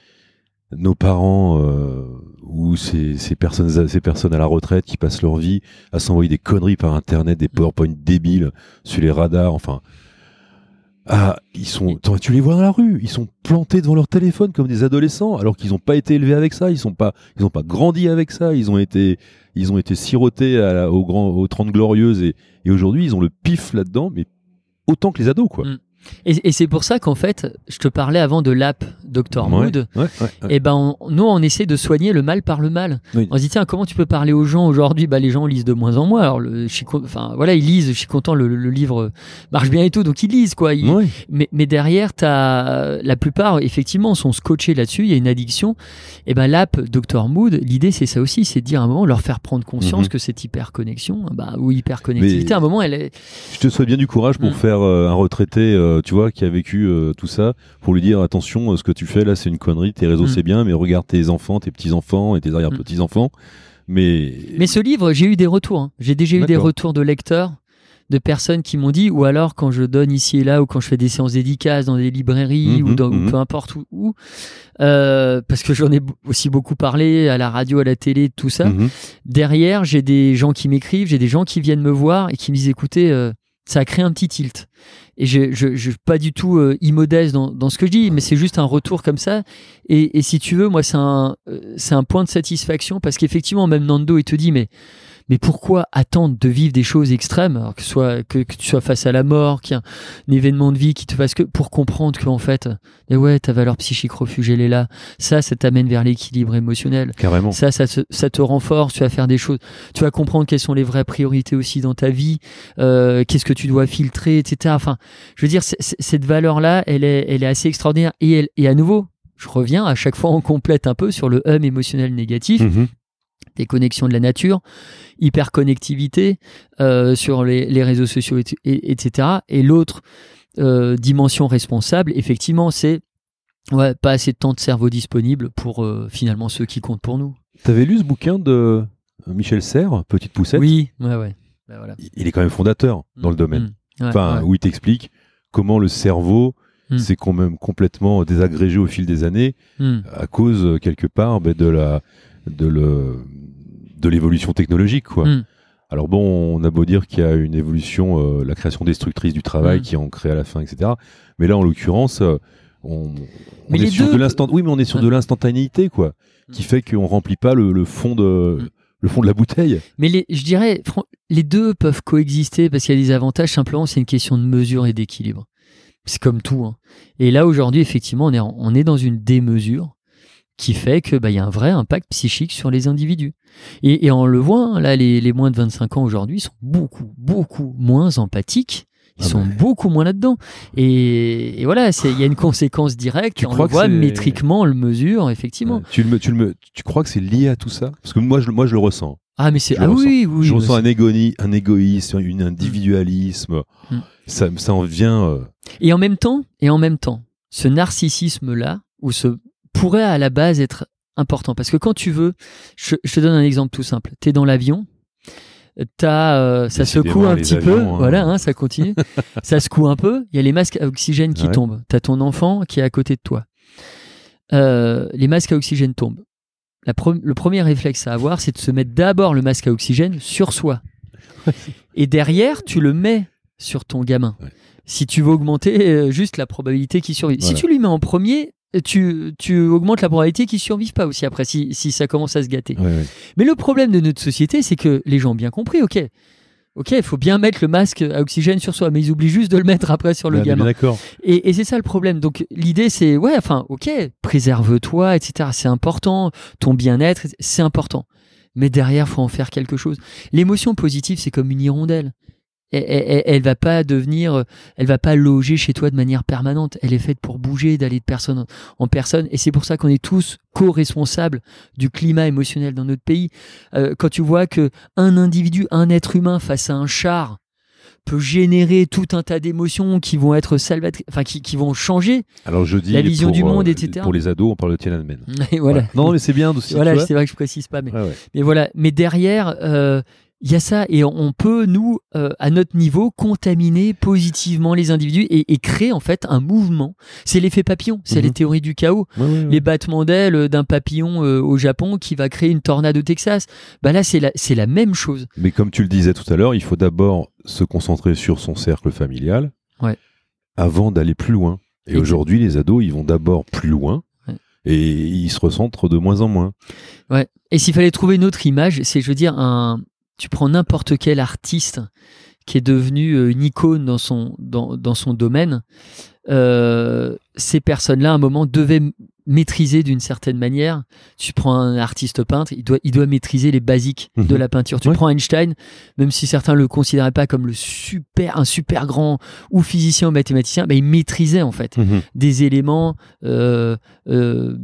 nos parents euh, ou ces, ces personnes ces personnes à la retraite qui passent leur vie à s'envoyer des conneries par internet, des PowerPoint débiles sur les radars, enfin ah, ils sont tu les vois dans la rue, ils sont plantés devant leur téléphone comme des adolescents alors qu'ils n'ont pas été élevés avec ça, ils sont pas grandi avec ça, ils ont été ils sirotés aux 30 glorieuses et, et aujourd'hui ils ont le pif là-dedans mais autant que les ados quoi. Mm. Et, et c'est pour ça qu'en fait, je te parlais avant de l'app Dr. Mood. ouais, ouais, ouais. Et ben, on- nous, on essaie de soigner le mal par le mal. Oui. On se dit, tiens, comment tu peux parler aux gens aujourd'hui? Bah, les gens lisent de moins en moins. Alors, le, je suis, enfin, voilà, ils lisent. Je suis content, le, le livre marche bien et tout, donc ils lisent, quoi. Ils- Ouais. mais, mais derrière, as, la plupart, effectivement, sont scotchés là-dessus. Il y a une addiction. Et ben, l'app Dr. Mood, l'idée, c'est ça aussi, c'est de dire à un moment, leur faire prendre conscience Mhm. que cette hyperconnexion, bah, ou hyperconnectivité, Mais- à un moment, elle est. Je te souhaite bien du courage pour Mm. faire euh, un retraité, euh, tu vois, qui a vécu euh, tout ça, pour lui dire attention, euh, ce que tu fais là, c'est une connerie. Tes réseaux, Mm. c'est bien, mais regarde tes enfants, tes petits enfants et tes arrière petits enfants. Mais, Mais ce livre, j'ai eu des retours. hein. J'ai déjà eu des retours de lecteurs, de personnes qui m'ont dit, ou alors quand je donne ici et là, ou quand je fais des séances dédicaces dans des librairies, Mhm, ou, dans, ou mhm. peu importe où, où, euh, parce que j'en ai aussi beaucoup parlé à la radio, à la télé, tout ça. Mhm. Derrière, j'ai des gens qui m'écrivent, j'ai des gens qui viennent me voir et qui me disent, écoutez, euh, ça a créé un petit tilt. Et je, je, je pas du tout euh, immodeste dans, dans ce que je dis, mais c'est juste un retour comme ça. Et, et si tu veux, moi, c'est un, euh, c'est un point de satisfaction parce qu'effectivement, même Nando, il te dit, mais, mais pourquoi attendre de vivre des choses extrêmes, alors que, ce soit, que, que tu sois face à la mort, qu'il y ait un événement de vie qui te fasse que pour comprendre qu'en fait, eh ouais, ta valeur psychique refuge, elle est là. Ça, ça t'amène vers l'équilibre émotionnel. Carrément. Ça, ça te, ça te renforce, tu vas faire des choses, tu vas comprendre quelles sont les vraies priorités aussi dans ta vie, euh, qu'est-ce que tu dois filtrer, etc. Enfin, je veux dire, c- c- cette valeur-là, elle est, elle est assez extraordinaire. Et, elle, et à nouveau, je reviens, à chaque fois on complète un peu sur le hum émotionnel négatif, Mhm. Déconnexion de la nature, hyperconnectivité euh, sur les, les réseaux sociaux, et- et- etc. Et l'autre euh, dimension responsable, effectivement, c'est ouais, pas assez de temps de cerveau disponible pour euh, finalement ceux qui comptent pour nous. T'avais lu ce bouquin de Michel Serres, Petite Poussette? Oui, ouais, ouais. Bah, voilà. Il est quand même fondateur dans le domaine. Mm, ouais, Enfin, ouais. où il t'explique comment le cerveau Mm. s'est quand même complètement désagrégé au fil des années Mm, à cause euh, quelque part ben, de la de le de l'évolution technologique quoi. Mm. Alors bon, on a beau dire qu'il y a une évolution, euh, la création destructrice du travail Mm. qui en crée à la fin, etc. Mais là, en l'occurrence, euh, on, est sur deux- de l'instant. Oui, mais on est sur de l'instantanéité quoi, qui Mm. fait qu'on remplit pas le, le fond de le fond de la bouteille. Mais les, je dirais, les deux peuvent coexister parce qu'il y a des avantages. Simplement, c'est une question de mesure et d'équilibre. C'est comme tout. hein. Et là, aujourd'hui, effectivement, on est, on est dans une démesure qui fait que bah, il y a un vrai impact psychique sur les individus. Et, et on le voit, là, les, les moins de 25 ans aujourd'hui sont beaucoup, beaucoup moins empathiques Ils Ah sont beaucoup moins là-dedans. Et, et voilà, c'est- il y a une conséquence directe. Tu on crois le voit métriquement, on le mesure, effectivement. Tu, le, tu, le, tu crois que c'est lié à tout ça? Parce que moi je, moi, je le ressens. Ah, mais c'est. Ah ressens. oui, oui. je ressens un, égoni, un égoïsme, un individualisme. Mm. Ça, ça en vient. euh, Et en même temps, et en même temps, ce narcissisme-là, ou ce pourrait à la base être important. Parce que quand tu veux, je, je te donne un exemple tout simple. Tu es dans l'avion, t'as, euh, ça secoue un petit peu, hein. voilà, hein, ça continue. ça secoue un peu, il y a les masques à oxygène qui Ouais. tombent. Tu as ton enfant qui est à côté de toi. Euh, les masques à oxygène tombent. La pre- le premier réflexe à avoir, c'est de se mettre d'abord le masque à oxygène sur soi. Et derrière, tu le mets sur ton gamin. Ouais. Si tu veux augmenter euh, juste la probabilité qu'il survive. Voilà. Si tu lui mets en premier, tu, tu augmentes la probabilité qu'il survive pas aussi après, si, si ça commence à se gâter. ouais, ouais. Mais le problème de notre société, c'est que les gens ont bien compris, ok. Ok, il faut bien mettre le masque à oxygène sur soi, mais ils oublient juste de le mettre après sur le Bah, gamin. D'accord. Et, et c'est ça le problème. Donc l'idée c'est ouais, enfin ok, préserve-toi, etc. C'est important, ton bien-être, c'est important. Mais derrière, faut en faire quelque chose. L'émotion positive, c'est comme une hirondelle. Elle, elle, elle- elle va pas devenir, euh, elle va pas loger chez toi de manière permanente. Elle est faite pour bouger, d'aller de personne en- personne. Et c'est pour ça qu'on est tous co-responsables du climat émotionnel dans notre pays. Euh, quand tu vois que un individu, un être humain face à un char peut générer tout un tas d'émotions qui vont être salvatrices, enfin qui, qui vont changer. Alors je dis La vision pour, du monde, euh, etc. Pour les ados, on parle de Tiananmen. Voilà. Ouais. Non, mais c'est bien aussi. voilà, c'est vrai que je précise pas, mais, Ouais, ouais. mais voilà. Mais derrière, euh, il y a ça et on peut nous, euh, à notre niveau, contaminer positivement les individus et, et créer en fait un mouvement. C'est l'effet papillon, c'est Mhm. les théories du chaos, Ouais, ouais, ouais. les battements d'ailes d'un papillon euh, au Japon qui va créer une tornade au Texas. Bah là, c'est la, la même chose. Mais comme tu le disais tout à l'heure, il faut d'abord se concentrer sur son cercle familial avant d'aller plus loin. Et Exact. aujourd'hui, les ados, ils vont d'abord plus loin et ils se recentrent de moins en moins. Ouais. Et s'il fallait trouver une autre image, c'est, je veux dire, un, tu prends n'importe quel artiste qui est devenu euh, une icône dans son, dans, dans son domaine, euh, ces personnes-là, à un moment, devaient maîtriser d'une certaine manière. Tu prends un artiste peintre, il doit, il doit maîtriser les basiques de Mhm. la peinture. Tu prends Einstein, même si certains le considéraient pas comme le super, un super grand ou physicien ou mathématicien, bah, il maîtrisait en fait des éléments euh, euh,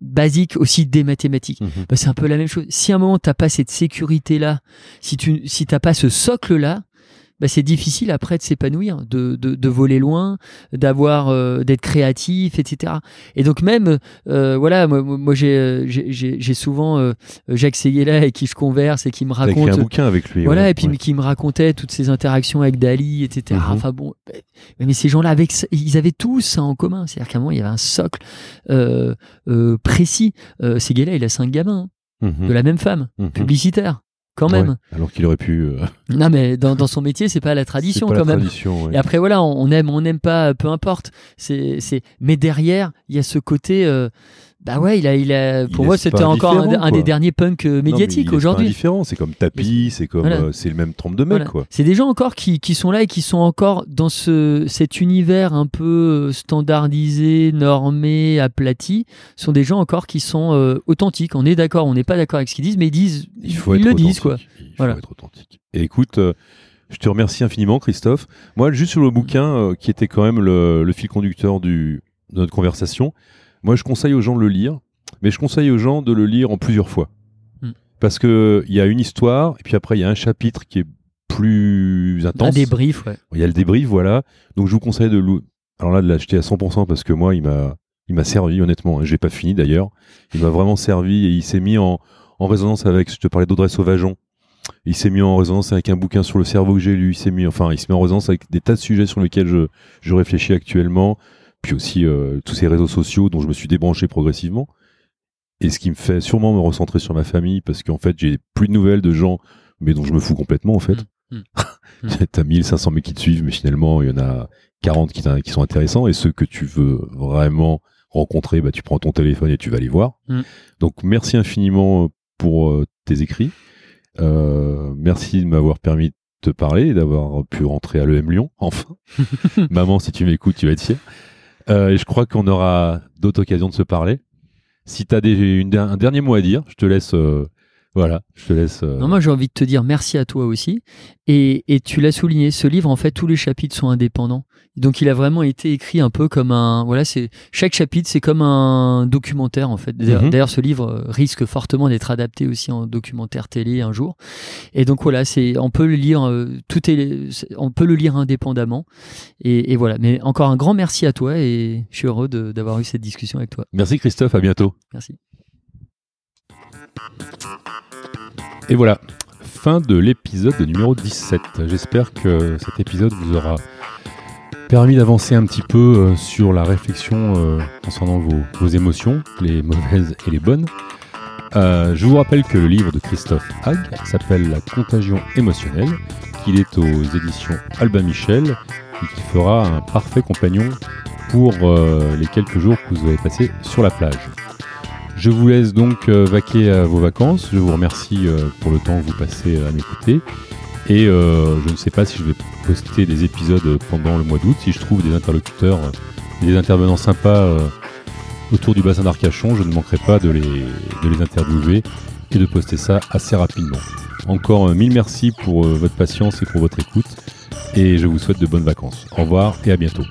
basiques aussi des mathématiques. Mhm. Bah, c'est un peu la même chose. Si à un moment t'as pas cette sécurité là, si tu si t'as pas ce socle là, bah, c'est difficile après de s'épanouir, de, de, de voler loin, d'avoir euh, d'être créatif, etc. Et donc même euh, voilà, moi, moi j'ai euh, j'ai- j'ai j'ai souvent euh, Jacques Seguela avec qui je converse et qui me raconte un bouquin avec lui. voilà, ouais. et puis Ouais. qui me racontait toutes ces interactions avec Dali, etc. Mhm. Enfin bon, mais ces gens-là, avec, ça- ils avaient tous ça en commun. C'est-à-dire qu'à un moment, il y avait un socle euh, euh, précis. Euh, Seguela, il a cinq gamins hein, Mhm. de la même femme, Mhm. publicitaire, quand même. Ouais. Alors qu'il aurait pu. euh, Non, mais dans, dans son métier, c'est pas la tradition pas quand la même. Tradition, ouais. Et après, voilà, on on aime, on n'aime pas, peu importe. C'est, c'est... Mais derrière, il y a ce côté. euh, bah ouais, il a, il a, Il pour moi, c'était encore un, des derniers punks euh, médiatiques aujourd'hui. indifférent. C'est comme tapis, c'est comme. Voilà. euh, c'est le même trompe de mec, Voilà. quoi. C'est des gens encore qui, qui sont là et qui sont encore dans ce, cet univers un peu euh, standardisé, normé, aplati. Ce sont des gens encore qui sont euh, authentiques. On est d'accord, on n'est pas d'accord avec ce qu'ils disent, mais ils disent, Il faut ils être le disent quoi. Il faut Voilà. être authentique. Et écoute, euh, je te remercie infiniment, Christophe. Moi, juste sur le bouquin, qui était quand même le, le fil conducteur du, de notre conversation, moi, je conseille aux gens de le lire, mais je conseille aux gens de le lire en plusieurs fois. Mm. Parce que il y a une histoire, et puis après, il y a un chapitre qui est plus Un intense. débrief, ouais. Il y a le débrief, voilà. Donc, je vous conseille de Alors là, de l'acheter à 100% parce que moi, il m'a, il m'a servi, honnêtement. J'ai pas fini d'ailleurs. Il m'a vraiment servi et il s'est mis en, en résonance avec, je te parlais d'Audrey Sauvageon. Il s'est mis en résonance avec un bouquin sur le cerveau que j'ai lu. Il s'est mis, enfin, il se met en résonance avec des tas de sujets sur lesquels je, je réfléchis actuellement. Puis aussi, euh, tous ces réseaux sociaux dont je me suis débranché progressivement. Et ce qui me fait sûrement me recentrer sur ma famille parce qu'en fait, j'ai plus de nouvelles de gens, mais dont je me fous complètement, en fait. Mm. Mm. T'as 1500 mecs qui te suivent, mais finalement, il y en a 40 qui, sont intéressants. Et ceux que tu veux vraiment rencontrer, bah, tu prends ton téléphone et tu vas les voir. Mm. Donc, merci infiniment pour euh, tes écrits. Euh, merci de m'avoir permis de te parler et d'avoir pu rentrer à l'EM Lyon, enfin. Maman, si tu m'écoutes, tu vas être fier. Euh, je crois qu'on aura d'autres occasions de se parler. Si tu as des, un dernier mot à dire, je te laisse, euh, Voilà, je te laisse. euh, Non, moi j'ai envie de te dire merci à toi aussi. Et, et tu l'as souligné, ce livre, en fait, tous les chapitres sont indépendants. Donc il a vraiment été écrit un peu comme un. Voilà, c'est chaque chapitre, c'est comme un documentaire en fait. D'ailleurs, Mhm. ce livre euh, risque fortement d'être adapté aussi en documentaire télé un jour. Et donc voilà, c'est on peut le lire, euh, tout est, on peut le lire indépendamment. Et, et voilà. Mais encore un grand merci à toi et je suis heureux d'avoir eu cette discussion avec toi. Merci Christophe, à bientôt. Merci. Et voilà, fin de l'épisode numéro 17. J'espère que cet épisode vous aura permis d'avancer un petit peu euh, sur la réflexion euh, concernant vos, émotions, les mauvaises et les bonnes. Euh, je vous rappelle que le livre de Christophe Hague s'appelle La contagion émotionnelle, qu'il est aux éditions Albin Michel et qui fera un parfait compagnon pour les quelques jours que vous avez passés sur la plage. Je vous laisse donc euh, vaquer à vos vacances. Je vous remercie euh, pour le temps que vous passez à m'écouter. Et euh, je ne sais pas si je vais poster des épisodes pendant le mois d'août. Si je trouve des interlocuteurs, des intervenants sympas autour du bassin d'Arcachon, je ne manquerai pas de les, de les interviewer et de poster ça assez rapidement. Encore mille merci pour votre patience et pour votre écoute. Et je vous souhaite de bonnes vacances. Au revoir et à bientôt.